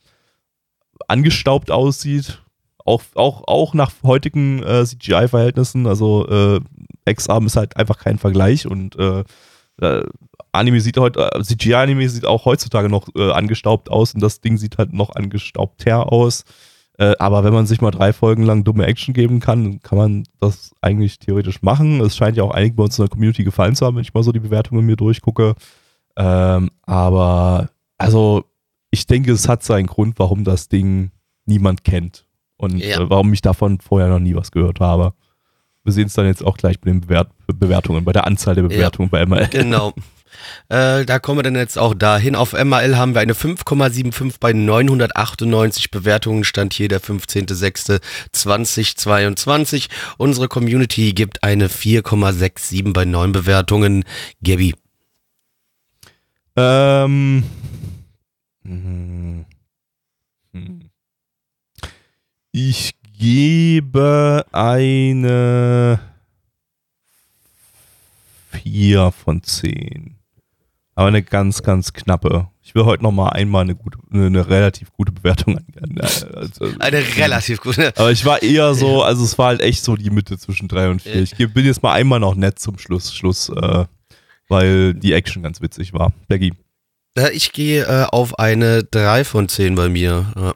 B: angestaubt aussieht, auch, auch, auch nach heutigen äh, CGI-Verhältnissen, also äh, X-Arm ist halt einfach kein Vergleich und äh, äh, Anime sieht heute, äh, CGI-Anime sieht auch heutzutage noch äh, angestaubt aus und das Ding sieht halt noch angestaubter aus. Aber wenn man sich mal drei Folgen lang dumme Action geben kann, kann man das eigentlich theoretisch machen. Es scheint ja auch einigen bei uns in der Community gefallen zu haben, wenn ich mal so die Bewertungen mir durchgucke. Ähm, aber also ich denke, es hat seinen Grund, warum das Ding niemand kennt und
A: Ja.
B: äh, warum ich davon vorher noch nie was gehört habe. Wir sehen es dann jetzt auch gleich bei den Bewert Bewertungen, bei der Anzahl der Bewertungen bei ML.
A: Genau. Äh, da kommen wir dann jetzt auch dahin. Auf MAL haben wir eine 5,75 bei 998 Bewertungen. Stand hier der 15.06.2022. Unsere Community gibt eine 4,67 bei 9 Bewertungen. Gabby.
B: Ähm. hm. Ich gebe eine 4 von 10. Aber eine ganz, ganz knappe. Ich will heute noch mal einmal eine, gute, eine, eine relativ gute Bewertung an. an also,
A: Eine relativ gute.
B: aber ich war eher so, also es war halt echt so die Mitte zwischen 3 und 4.
A: Ja.
B: Ich bin jetzt mal einmal noch nett zum Schluss, Schluss äh, weil die Action ganz witzig war. Blackie.
A: Äh, Ich gehe äh, auf eine 3 von 10 bei mir. Ja.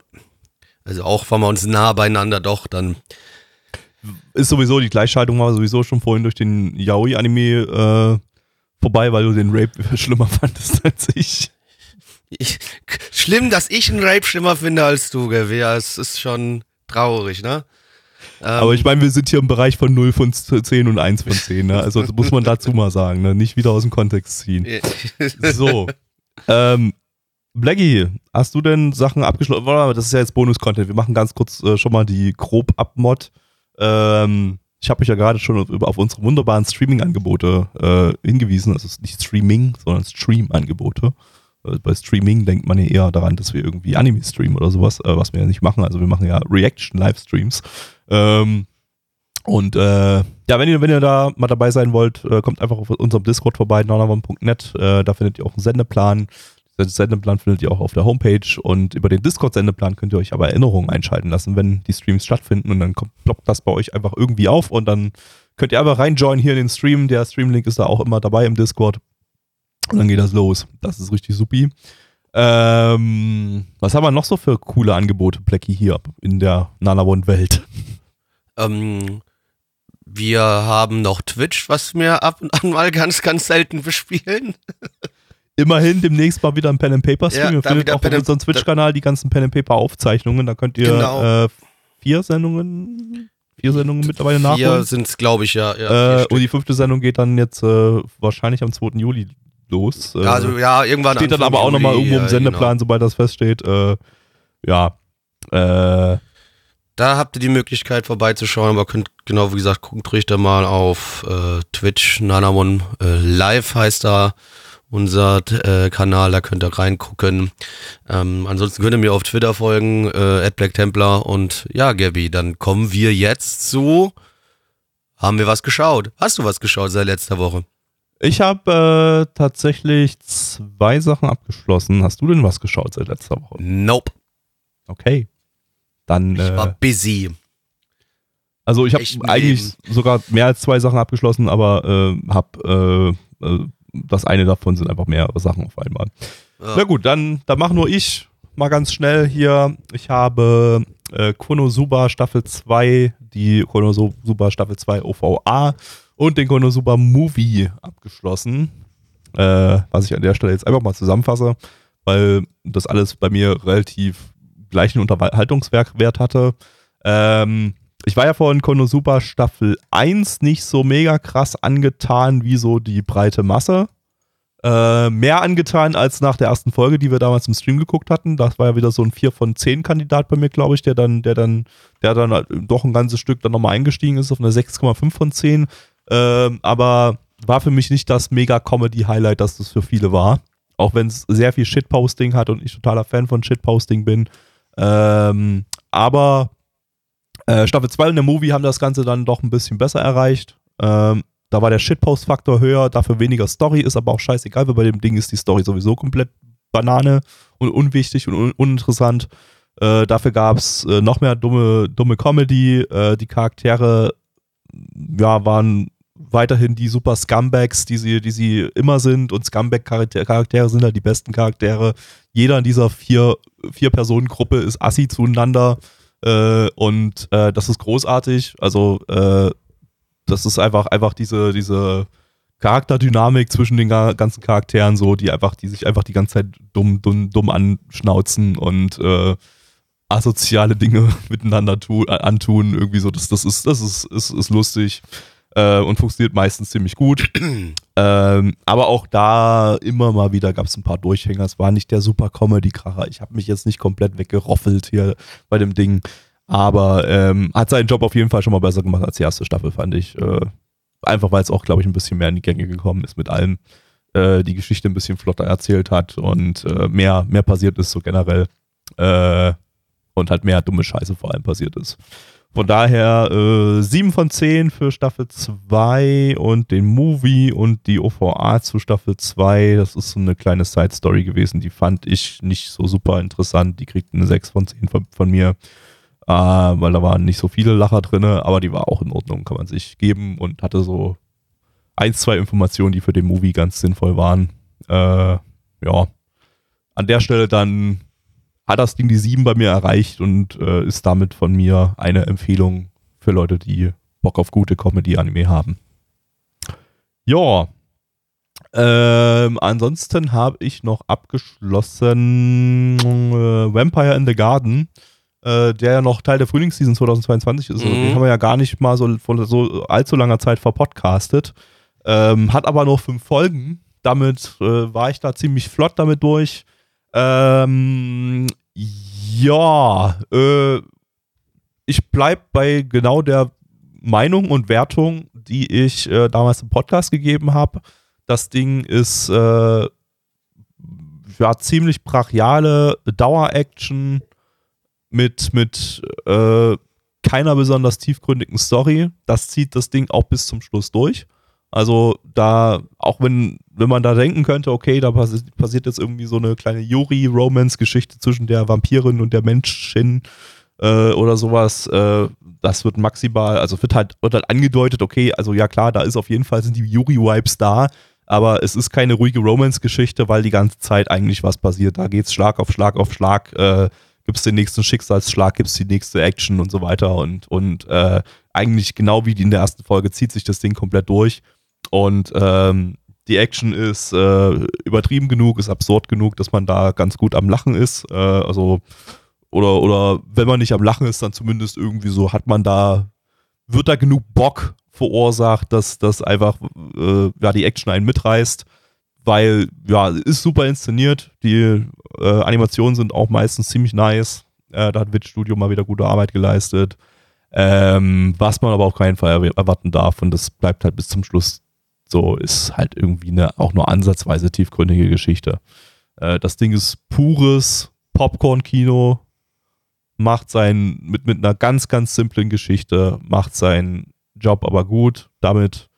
A: Also auch wenn wir uns nah beieinander doch, dann
B: ist sowieso, die Gleichschaltung war sowieso schon vorhin durch den Yaoi-Anime äh, vorbei, weil du den Rape schlimmer fandest als ich.
A: ich, schlimm, dass ich einen Rape schlimmer finde als du. Ja, es ist schon traurig, ne? Ähm,
B: Aber ich meine, wir sind hier im Bereich von 0 von 10 und 1 von 10, ne? Also das muss man dazu mal sagen, ne? Nicht wieder aus dem Kontext ziehen. So. ähm, Blackie, hast du denn Sachen abgeschlossen? Das ist ja jetzt Bonus-Content. Wir machen ganz kurz äh, schon mal die grob Abmod. Ähm, ich habe euch ja gerade schon auf, auf unsere wunderbaren Streaming-Angebote äh, hingewiesen. Also nicht Streaming, sondern Stream-Angebote. Äh, bei Streaming denkt man ja eher daran, dass wir irgendwie Anime streamen oder sowas, äh, was wir ja nicht machen. Also wir machen ja Reaction-Livestreams. Ähm, und äh, ja, wenn ihr, wenn ihr da mal dabei sein wollt, äh, kommt einfach auf unserem Discord vorbei, nanavon.net. Äh, da findet ihr auch einen Sendeplan. Den Sendeplan findet ihr auch auf der Homepage und über den Discord-Sendeplan könnt ihr euch aber Erinnerungen einschalten lassen, wenn die Streams stattfinden und dann kommt, ploppt das bei euch einfach irgendwie auf und dann könnt ihr einfach reinjoinen hier in den Stream. Der Streamlink ist da auch immer dabei im Discord und dann geht das los. Das ist richtig supi. Ähm, was haben wir noch so für coole Angebote, Blackie, hier in der Nanavon-Welt?
A: ähm, wir haben noch Twitch, was wir ab und an mal ganz, ganz selten bespielen.
B: Immerhin demnächst mal wieder ein Pen and Paper Stream.
A: Ja, da
B: findet auch
A: Pen
B: auf unserem Twitch-Kanal die ganzen Pen and Paper Aufzeichnungen. Da könnt ihr
A: Genau.
B: äh, vier Sendungen, vier Sendungen mittlerweile
A: Hier
B: nachholen.
A: sind es, glaube ich, ja. ja
B: Äh,
A: vier
B: und die fünfte Sendung geht dann jetzt äh, wahrscheinlich am 2. Juli los. Äh,
A: also ja, irgendwann.
B: steht dann aber auch nochmal irgendwo im
A: ja,
B: Sendeplan,
A: Genau.
B: sobald das feststeht. Äh, ja. Äh,
A: Da habt ihr die Möglichkeit vorbeizuschauen, aber könnt, genau wie gesagt, guckt ruhig da mal auf äh, Twitch, Nanamon äh, Live heißt da unser äh, Kanal, da könnt ihr reingucken. Ähm, ansonsten könnt ihr mir auf Twitter folgen, äh, @blacktemplar und ja, Gabby, dann kommen wir jetzt zu haben wir was geschaut? Hast du was geschaut seit letzter Woche?
B: Ich habe äh, tatsächlich zwei Sachen abgeschlossen. Hast du denn was geschaut seit letzter Woche?
A: Nope.
B: Okay. Dann.
A: Ich
B: äh,
A: war busy.
B: Also ich habe eigentlich sogar mehr als zwei Sachen abgeschlossen, aber äh, habe äh, äh, das eine davon sind einfach mehrere Sachen auf einmal.
A: Ja.
B: Na gut, dann, dann mach nur ich mal ganz schnell hier. Ich habe äh, Konosuba Staffel 2, die Konosuba Staffel 2 OVA und den Konosuba Movie abgeschlossen. Äh, was ich an der Stelle jetzt einfach mal zusammenfasse, weil das alles bei mir relativ gleichen Unterhaltungswert hatte. Ähm, ich war ja vorhin Konosuba Staffel 1 nicht so mega krass angetan wie so die breite Masse. Äh, mehr angetan als nach der ersten Folge, die wir damals im Stream geguckt hatten. Das war ja wieder so ein 4 von 10 Kandidat bei mir, glaube ich, der dann, der dann, der dann halt doch ein ganzes Stück dann nochmal eingestiegen ist auf eine 6,5 von 10. Äh, aber war für mich nicht das Mega-Comedy-Highlight, das das für viele war. Auch wenn es sehr viel Shitposting hat und ich totaler Fan von Shitposting bin. Ähm, aber äh, Staffel 2 und der Movie haben das Ganze dann doch ein bisschen besser erreicht. Ähm, da war der Shitpost-Faktor höher, dafür weniger Story, ist aber auch scheißegal, weil bei dem Ding ist die Story sowieso komplett Banane und unwichtig und un uninteressant. Äh, dafür gab es äh, noch mehr dumme, dumme Comedy. Äh, die Charaktere ja, waren weiterhin die super Scumbags, die sie, die sie immer sind. Und Scumbag-Charaktere sind halt die besten Charaktere. Jeder in dieser vier, vier Personen-Gruppe ist assi zueinander. Äh, und äh, das ist großartig. Also, äh, das ist einfach, einfach diese, diese Charakterdynamik zwischen den ganzen Charakteren, so, die einfach, die sich einfach die ganze Zeit dumm, dumm, dumm anschnauzen und äh, asoziale Dinge miteinander tu, antun. Irgendwie so, das, das ist, das ist, ist, ist lustig äh, und funktioniert meistens ziemlich gut. ähm, aber auch da immer mal wieder gab es ein paar Durchhänger. Es war nicht der super Comedy-Kracher. Ich habe mich jetzt nicht komplett weggeroffelt hier bei dem Ding. Aber ähm, hat seinen Job auf jeden Fall schon mal besser gemacht als die erste Staffel, fand ich. Äh, einfach weil es auch, glaube ich, ein bisschen mehr in die Gänge gekommen ist mit allem. Äh, die Geschichte ein bisschen flotter erzählt hat und äh, mehr, mehr passiert ist so generell. Äh, und halt mehr dumme Scheiße vor allem passiert ist. Von daher äh, 7 von 10 für Staffel 2 und den Movie und die OVA zu Staffel 2. Das ist so eine kleine Side-Story gewesen, die fand ich nicht so super interessant. Die kriegt eine 6 von 10 von, von mir, äh, weil da waren nicht so viele Lacher drin, aber die war auch in Ordnung, kann man sich geben und hatte so ein, zwei Informationen, die für den Movie ganz sinnvoll waren. Äh, ja, an der Stelle dann hat das Ding die 7 bei mir erreicht und äh, ist damit von mir eine Empfehlung für Leute, die Bock auf gute Comedy-Anime haben. Ja. Ähm, ansonsten habe ich noch abgeschlossen äh, Vampire in the Garden, äh, der ja noch Teil der Frühlingsseason 2022 ist. Mhm. Den haben wir ja gar nicht mal so vor so allzu langer Zeit verpodcastet. Ähm, hat aber noch fünf Folgen. Damit äh, war ich da ziemlich flott damit durch. Ähm, ja, äh, ich bleib bei genau der Meinung und Wertung, die ich äh, damals im Podcast gegeben habe. Das Ding ist äh, ja ziemlich brachiale Dauer-Action mit, mit äh, keiner besonders tiefgründigen Story. Das zieht das Ding auch bis zum Schluss durch. Also da, auch wenn, wenn man da denken könnte, okay, da pass passiert jetzt irgendwie so eine kleine Yuri-Romance-Geschichte zwischen der Vampirin und der Menschin äh, oder sowas, äh, das wird maximal, also wird halt, wird halt angedeutet, okay, also ja klar, da ist auf jeden Fall sind die Yuri-Vibes da, aber es ist keine ruhige Romance-Geschichte, weil die ganze Zeit eigentlich was passiert. Da geht es Schlag auf Schlag auf Schlag, äh, gibt es den nächsten Schicksalsschlag, gibt es die nächste Action und so weiter und, und äh, eigentlich genau wie in der ersten Folge zieht sich das Ding komplett durch. Und ähm, die Action ist äh, übertrieben genug, ist absurd genug, dass man da ganz gut am Lachen ist. Äh, also, oder, oder wenn man nicht am Lachen ist, dann zumindest irgendwie so hat man da, wird da genug Bock verursacht, dass das einfach äh, ja, die Action einen mitreißt. Weil, ja, ist super inszeniert. Die äh, Animationen sind auch meistens ziemlich nice. Äh, da hat Witch Studio mal wieder gute Arbeit geleistet. Ähm, was man aber auf keinen Fall erwarten darf. Und das bleibt halt bis zum Schluss so ist halt irgendwie eine auch nur ansatzweise tiefgründige Geschichte. Äh, das Ding ist pures Popcorn-Kino, macht sein mit, mit einer ganz, ganz simplen Geschichte, macht seinen Job aber gut damit.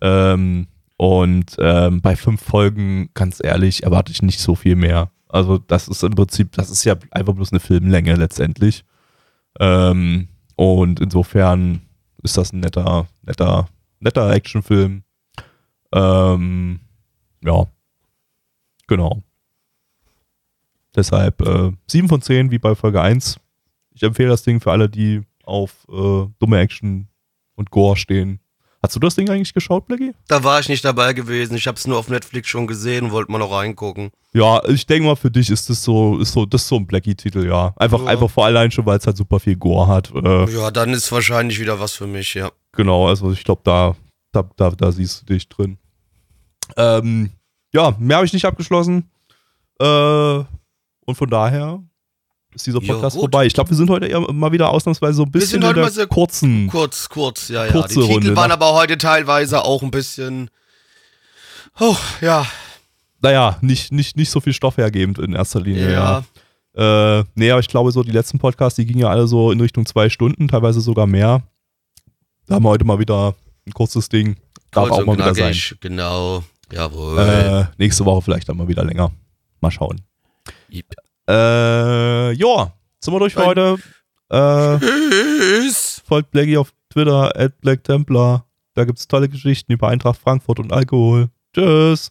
B: Ähm, und ähm, bei fünf Folgen, ganz ehrlich, erwarte ich nicht so viel mehr. Also, das ist im Prinzip, das ist ja einfach bloß eine Filmlänge letztendlich. Ähm, und insofern ist das ein netter, netter, netter Actionfilm ähm, ja, genau. Deshalb äh, 7 von 10 wie bei Folge 1. Ich empfehle das Ding für alle, die auf äh, dumme Action und Gore stehen. Hast du das Ding eigentlich geschaut, Blackie?
A: Da war ich nicht dabei gewesen. Ich habe es nur auf Netflix schon gesehen wollte mal noch reingucken.
B: Ja, ich denke mal, für dich ist das so, ist so, das ist so ein Blackie-Titel, ja. Einfach,
A: Ja.
B: einfach vor allein schon, weil es halt super viel Gore hat. Äh,
A: Ja, dann ist wahrscheinlich wieder was für mich, ja.
B: Genau, also ich glaube, da, da, da, da siehst du dich drin. Ähm, ja, mehr habe ich nicht abgeschlossen. Äh, und von daher ist dieser Podcast
A: gut.
B: vorbei. Ich glaube, wir sind heute eher mal wieder ausnahmsweise so ein bisschen
A: sind
B: in
A: heute
B: der
A: mal sehr
B: kurzen.
A: Kurz, kurz, ja, ja.
B: Kurze
A: Die Titel
B: Runde,
A: waren
B: ne?
A: aber heute teilweise auch ein bisschen. Oh, ja.
B: Naja, nicht, nicht, nicht so viel Stoff hergebend in erster Linie.
A: Ja.
B: Ja. Äh, nee, aber ich glaube, so die letzten Podcasts, die gingen ja alle so in Richtung zwei Stunden, teilweise sogar mehr. Da haben wir heute mal wieder ein kurzes Ding. Darf
A: Kurz
B: auch mal wieder sein.
A: knackig, Genau. Jawohl.
B: Äh, nächste Woche vielleicht dann mal wieder länger. Mal schauen.
A: Yep.
B: Äh, ja, sind wir durch für
A: Ein-
B: heute. Äh,
A: Tschüss.
B: folgt Blackie auf Twitter, at Black Templar. Da gibt's tolle Geschichten über Eintracht Frankfurt und Alkohol. Tschüss.